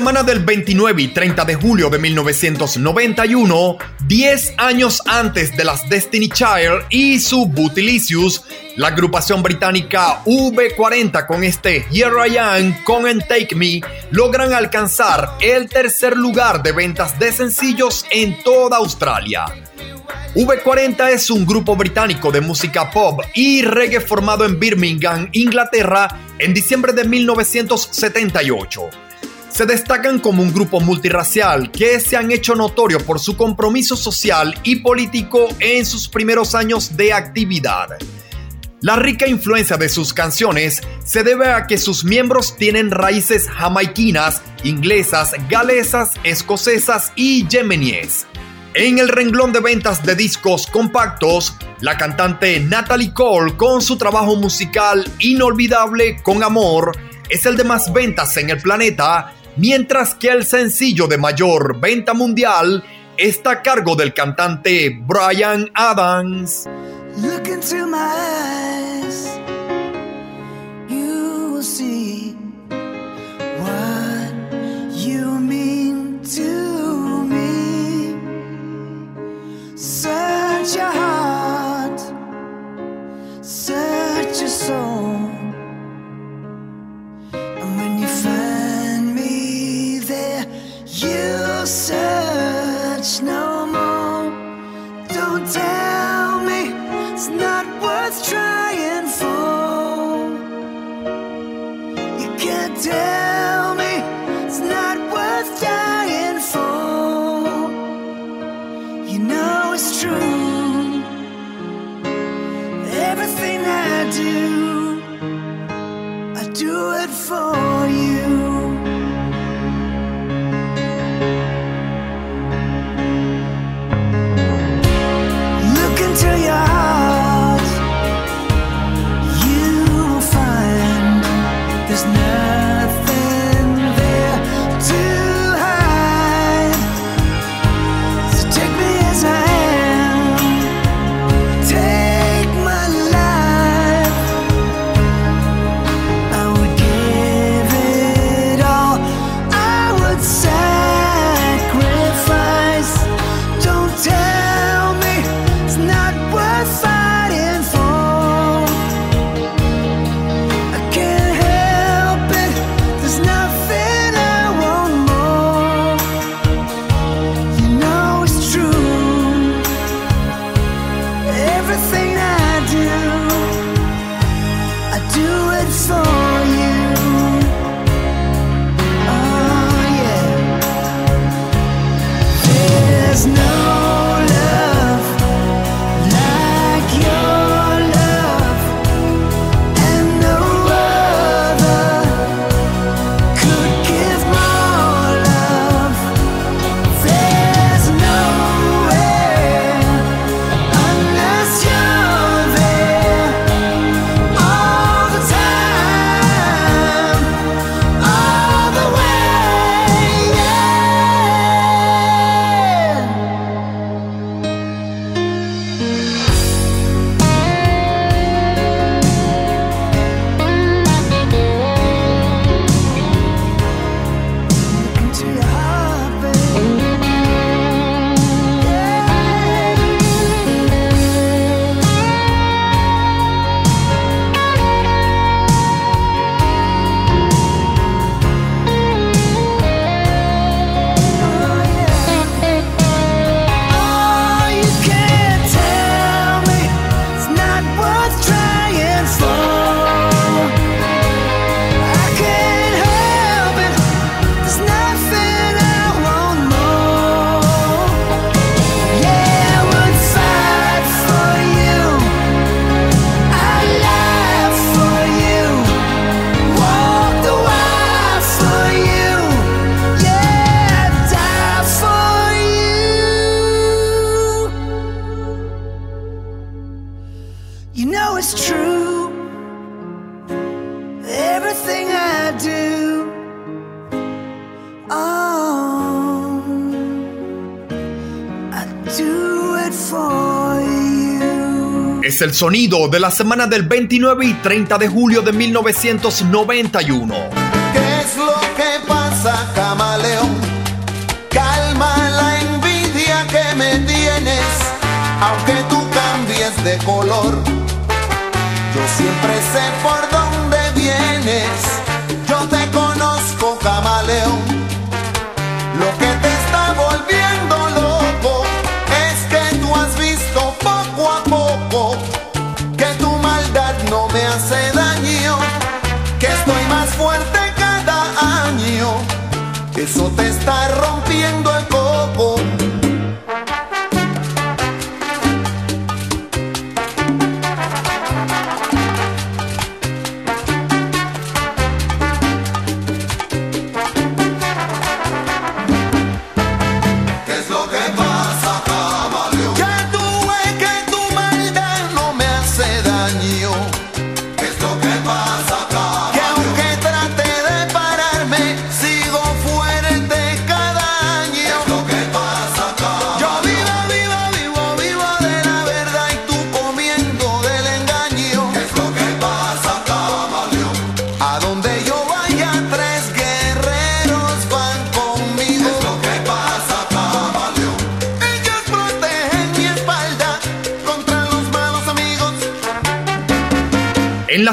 Semana del 29 y 30 de julio de 1991, 10 años antes de las Destiny Child y su Bootylicious, la agrupación británica V40 con este Here I Am, Come and Take Me, logran alcanzar el tercer lugar de ventas de sencillos en toda Australia. V40 es un grupo británico de música pop y reggae formado en Birmingham, Inglaterra, en diciembre de 1978. Se destacan como un grupo multirracial que se han hecho notorio por su compromiso social y político en sus primeros años de actividad. La rica influencia de sus canciones se debe a que sus miembros tienen raíces jamaiquinas, inglesas, galesas, escocesas y yemeníes. En el renglón de ventas de discos compactos, la cantante Natalie Cole con su trabajo musical inolvidable con amor es el de más ventas en el planeta, mientras que el sencillo de mayor venta mundial está a cargo del cantante Brian Adams. Look into my Es el sonido de la semana del 29 y 30 de julio de 1991. ¿Qué es lo que pasa? camaleón? Calma la envidia que me tienes, aunque tú cambies de color. Yo siempre sé por Eso te está rompiendo el coco.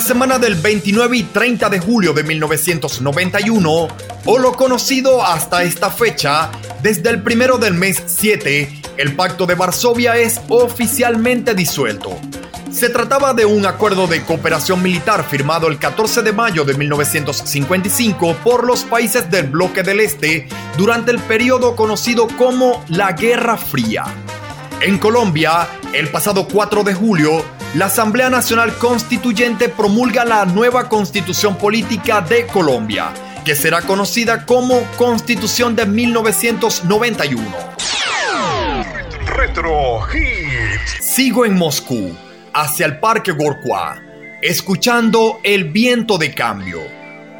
Semana del 29 y 30 de julio de 1991, o lo conocido hasta esta fecha, desde el primero del mes 7, el Pacto de Varsovia es oficialmente disuelto. Se trataba de un acuerdo de cooperación militar firmado el 14 de mayo de 1955 por los países del bloque del Este durante el periodo conocido como la Guerra Fría. En Colombia, el pasado 4 de julio, la Asamblea Nacional Constituyente promulga la nueva Constitución Política de Colombia, que será conocida como Constitución de 1991. Retro Hits. Sigo en Moscú, hacia el Parque Gorkwa, escuchando el viento de cambio.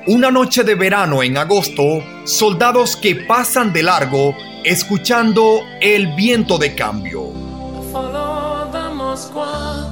Una noche de verano en agosto, soldados que pasan de largo, escuchando el viento de cambio. Follow the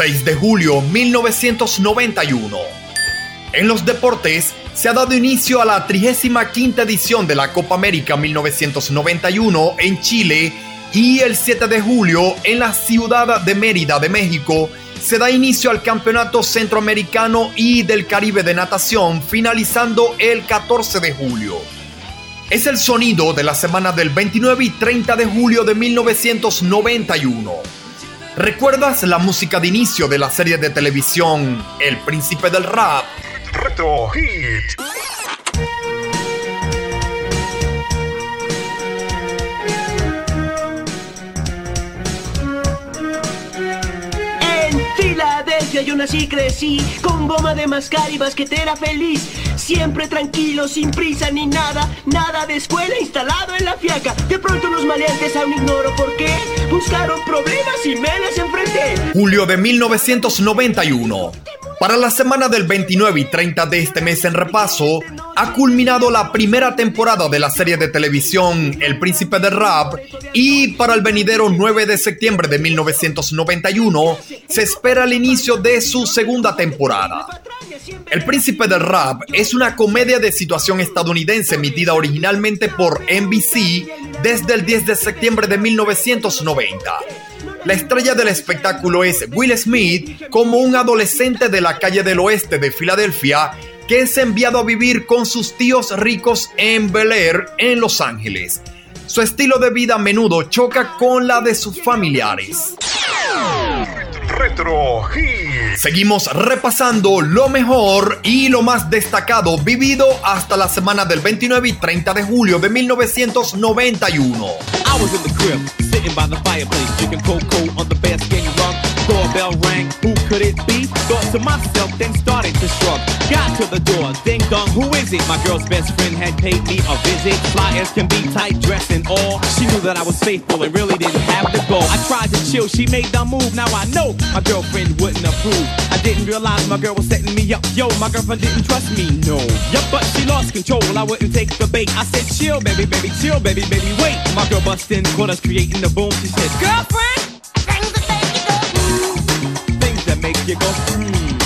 6 de julio 1991. En los deportes se ha dado inicio a la 35 edición de la Copa América 1991 en Chile y el 7 de julio en la ciudad de Mérida de México se da inicio al Campeonato Centroamericano y del Caribe de Natación finalizando el 14 de julio. Es el sonido de la semana del 29 y 30 de julio de 1991. ¿Recuerdas la música de inicio de la serie de televisión El Príncipe del Rap? Retro Hit. En Filadelfia yo nací y crecí con goma de mascar y basquetera feliz. Siempre tranquilo, sin prisa ni nada, nada de escuela instalado en la fiaca. De pronto unos maleantes aún ignoro por qué buscaron problemas y me les enfrenté. Julio de 1991. Para la semana del 29 y 30 de este mes en repaso, ha culminado la primera temporada de la serie de televisión El Príncipe del Rap y para el venidero 9 de septiembre de 1991 se espera el inicio de su segunda temporada. El Príncipe del Rap es una comedia de situación estadounidense emitida originalmente por NBC desde el 10 de septiembre de 1990. La estrella del espectáculo es Will Smith como un adolescente de la calle del oeste de Filadelfia que es enviado a vivir con sus tíos ricos en Bel Air, en Los Ángeles. Su estilo de vida a menudo choca con la de sus familiares. Retro Hit. Seguimos repasando lo mejor y lo más destacado vivido hasta la semana del 29 y 30 de julio de 1991. I was in the crib, sitting by the fireplace, drinking cocoa on the bearskin rug. Doorbell rang, could it be? Thought to myself, then started to shrug. Got to the door, ding dong, who is it? My girl's best friend had paid me a visit. Fly as can be, tight dress and all. She knew that I was faithful and really didn't have to go. I tried to chill, she made the move. Now I know my girlfriend wouldn't approve. I didn't realize my girl was setting me up. Yo, my girlfriend didn't trust me, no. Yup, but she lost control. I wouldn't take the bait. I said, chill, baby, baby, chill, baby, baby, wait. My girl bust in, caught us creating the boom. She said, girlfriend, make you go, hmm.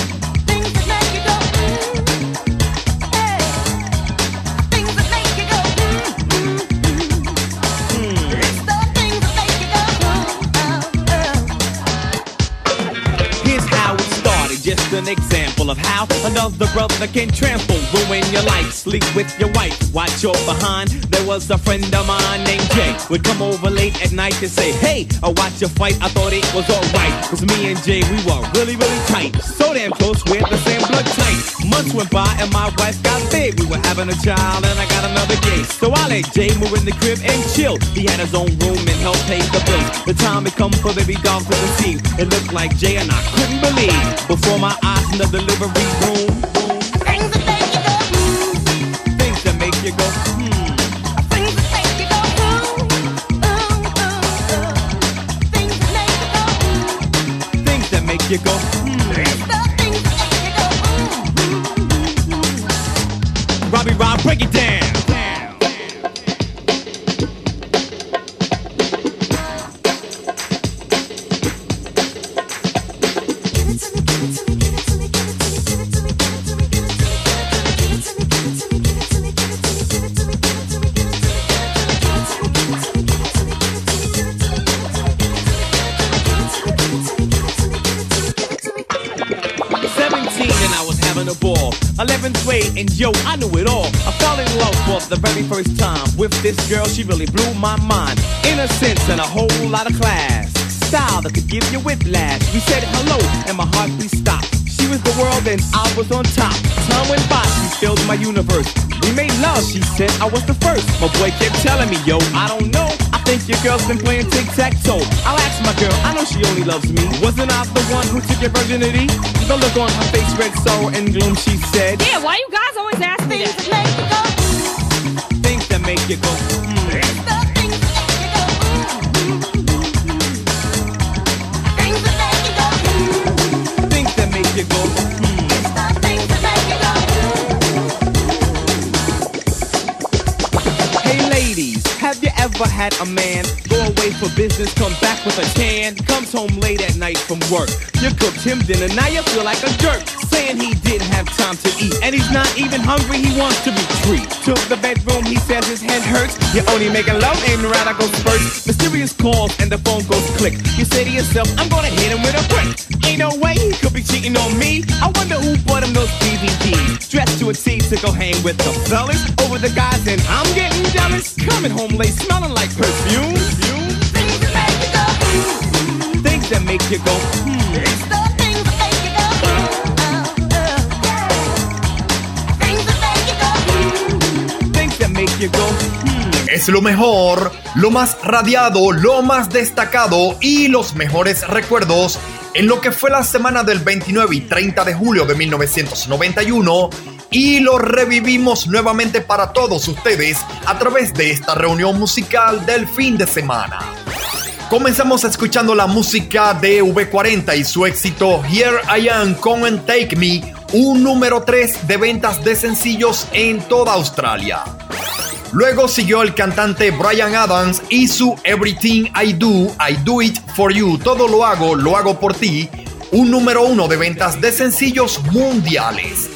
Just an example of how another brother can trample, ruin your life, sleep with your wife, watch your behind. There was a friend of mine named Jay, would come over late at night and say, Hey, I watch your fight, I thought it was alright. Cause me and Jay, we were really, really tight. So damn close, we had the same blood type. Months went by and my wife got big. We were having a child and I got another gay. So I let Jay move in the crib and chill. He had his own room and helped pay the bills. The time had come for baby dog to conceive. It looked like Jay and I couldn't believe. Before my eyes in the delivery room. Things that make you go, hmm. Things that make you go, hmm. Robbie Rob, break it down. And yo, I knew it all. I fell in love for the very first time with this girl. She really blew my mind. Innocence and a whole lot of class. Style that could give you whiplash. We said hello and my heartbeat stopped. She was the world and I was on top. Time went by, she filled my universe. We made love, she said I was the first. My boy kept telling me, yo, I don't know think your girl's been playing tic-tac-toe. I'll ask my girl, I know she only loves me. Wasn't I the one who took your virginity? The look on her face read sorrow and gloom, she said. Yeah, why you guys always ask things that make you go? Things that make you go, mm. Ever had a man away for business, come back with a tan, comes home late at night from work? You cooked him dinner, now you feel like a jerk, saying he didn't have time to eat, and he's not even hungry, he wants to be free. To the bedroom, he says his head hurts. You're only making love, aiming around, I go first. Mysterious calls and the phone goes click. You say to yourself, I'm gonna hit him with a brick. Ain't no way he could be cheating on me. I wonder who bought him those DVDs. Dressed to a T to go hang with the fellas over the guys, and I'm getting jealous. Coming home late, smelling like perfume. Things that make you go, hmm. Things that make you go, hmm. Es lo mejor, lo más radiado, lo más destacado y los mejores recuerdos en lo que fue la semana del 29 y 30 de julio de 1991 y lo revivimos nuevamente para todos ustedes a través de esta reunión musical del fin de semana. Comenzamos escuchando la música de V40 y su éxito Here I Am Come and Take Me, un número 3 de ventas de sencillos en toda Australia. Luego siguió el cantante Brian Adams y su Everything I Do, I Do It For You, todo lo hago, lo hago por ti, un número uno de ventas de sencillos mundiales.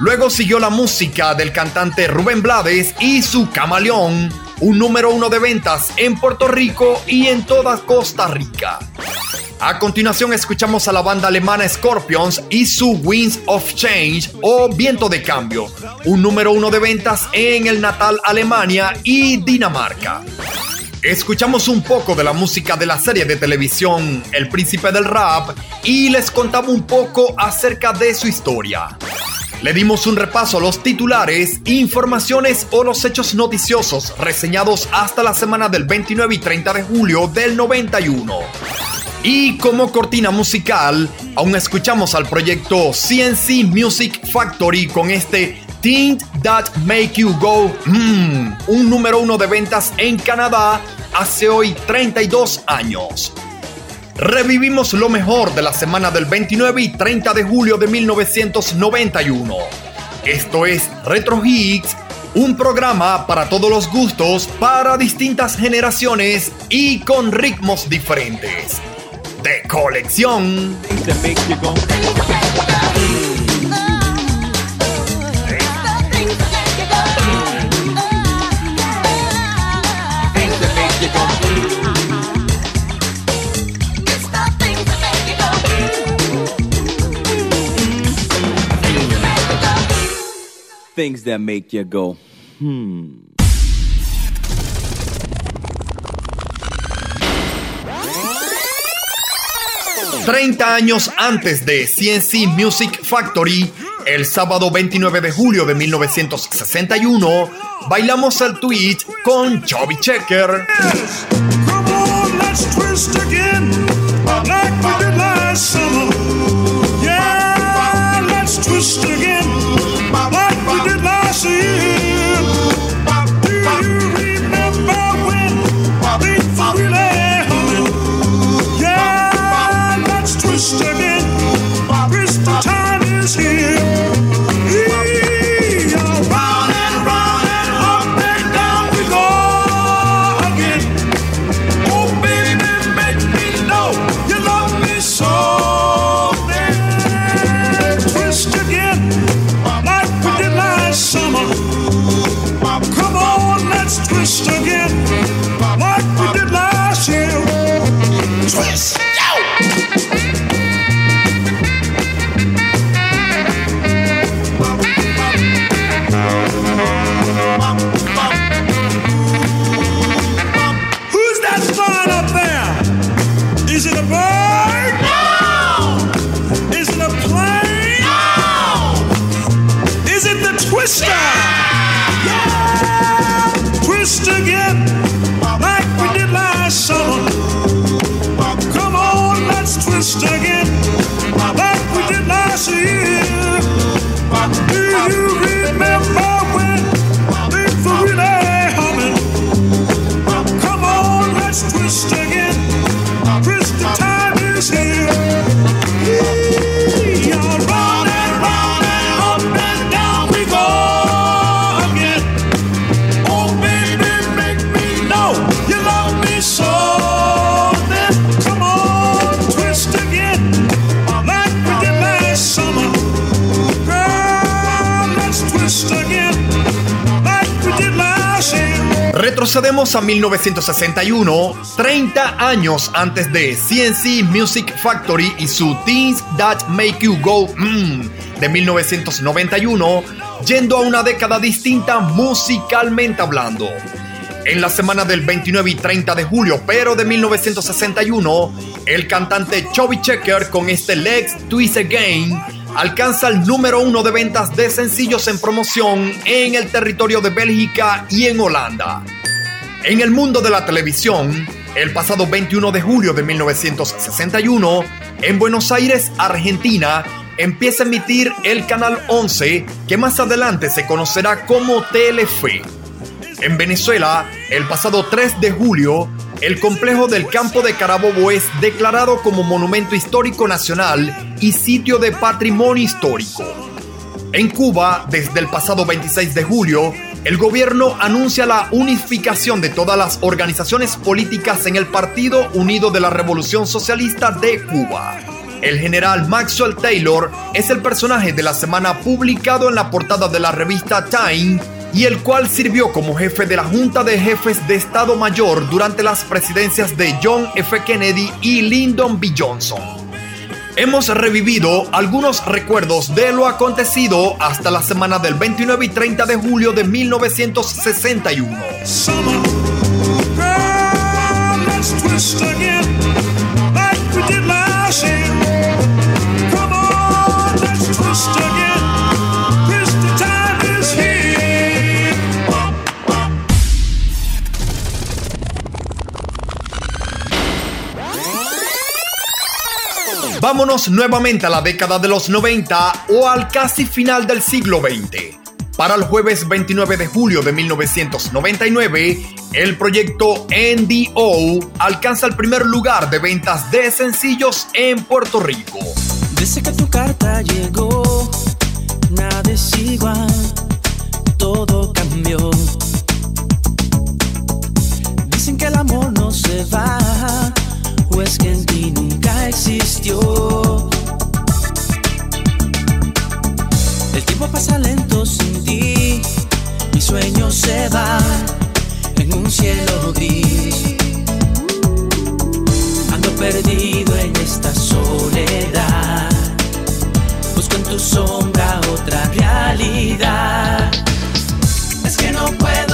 Luego siguió la música del cantante Rubén Blades y su Camaleón, un número uno de ventas en Puerto Rico y en toda Costa Rica. A continuación escuchamos a la banda alemana Scorpions y su Winds of Change o Viento de Cambio, un número uno de ventas en el natal Alemania y Dinamarca. Escuchamos un poco de la música de la serie de televisión El Príncipe del Rap y les contamos un poco acerca de su historia. Le dimos un repaso a los titulares, informaciones o los hechos noticiosos reseñados hasta la semana del 29 y 30 de julio del 91. Y como cortina musical, aún escuchamos al proyecto CNC Music Factory con este Think That Make You Go, mm, un número uno de ventas en Canadá hace hoy 32 años. Revivimos lo mejor de la semana del 29 y 30 de julio de 1991. Esto es Retro Hits, un programa para todos los gustos, para distintas generaciones y con ritmos diferentes. De colección. Things that make you go, hmm. Treinta años antes de CNC Music Factory, el sábado 29 de julio de 1961, bailamos el tweet con Chubby Checker. Come on, let's twist again, 1961, 30 años antes de CNC Music Factory y su Things That Make You Go Mmm de 1991, yendo a una década distinta musicalmente hablando. En la semana del 29 y 30 de julio, pero de 1961, el cantante Chubby Checker con este Legs Twist Again alcanza el número uno de ventas de sencillos en promoción en el territorio de Bélgica y en Holanda. En el mundo de la televisión, el pasado 21 de julio de 1961, en Buenos Aires, Argentina, empieza a emitir el Canal 11, que más adelante se conocerá como Telefe. En Venezuela, el pasado 3 de julio, el complejo del campo de Carabobo es declarado como Monumento Histórico Nacional y sitio de patrimonio histórico. En Cuba, desde el pasado 26 de julio, el gobierno anuncia la unificación de todas las organizaciones políticas en el Partido Unido de la Revolución Socialista de Cuba. El general Maxwell Taylor es el personaje de la semana publicado en la portada de la revista Time y el cual sirvió como jefe de la Junta de Jefes de Estado Mayor durante las presidencias de John F. Kennedy y Lyndon B. Johnson. Hemos revivido algunos recuerdos de lo acontecido hasta la semana del 29 y 30 de julio de 1961. Vámonos nuevamente a la década de los 90 o al casi final del siglo XX. Para el jueves 29 de julio de 1999, el proyecto NDO alcanza el primer lugar de ventas de sencillos en Puerto Rico. Desde que tu carta llegó, nada es igual, todo cambió. Dicen que el amor no se va, o es que en ti existió. El tiempo pasa lento sin ti, mi sueño se va en un cielo gris. Ando perdido en esta soledad. Busco en tu sombra otra realidad. Es que no puedo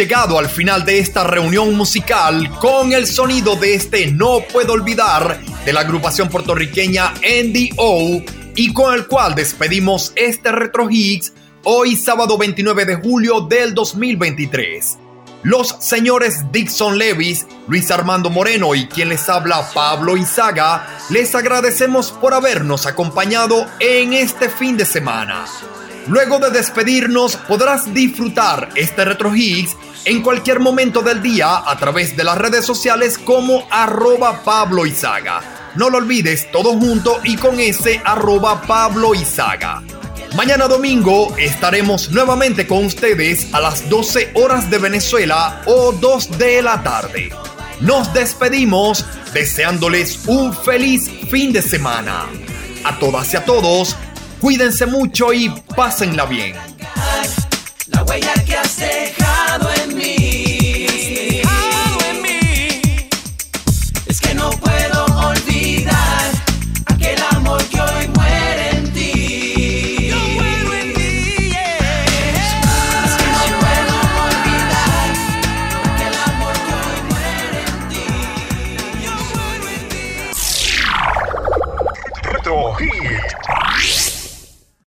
llegado al final de esta reunión musical con el sonido de este No Puedo Olvidar de la agrupación puertorriqueña NDO y con el cual despedimos este Retro Hits hoy sábado 29 de julio del 2023. Los señores Dixon Levis, Luis Armando Moreno y quien les habla Pablo Izaga, les agradecemos por habernos acompañado en este fin de semana. Luego de despedirnos, podrás disfrutar este Retro Hits en cualquier momento del día a través de las redes sociales como arroba Pablo. No lo olvides, todo junto y con ese arroba Pablo Izaga. Mañana domingo estaremos nuevamente con ustedes a las 12 horas de Venezuela o 2 de la tarde. Nos despedimos deseándoles un feliz fin de semana. A todas y a todos, cuídense mucho y pásenla bien. La huella que dejado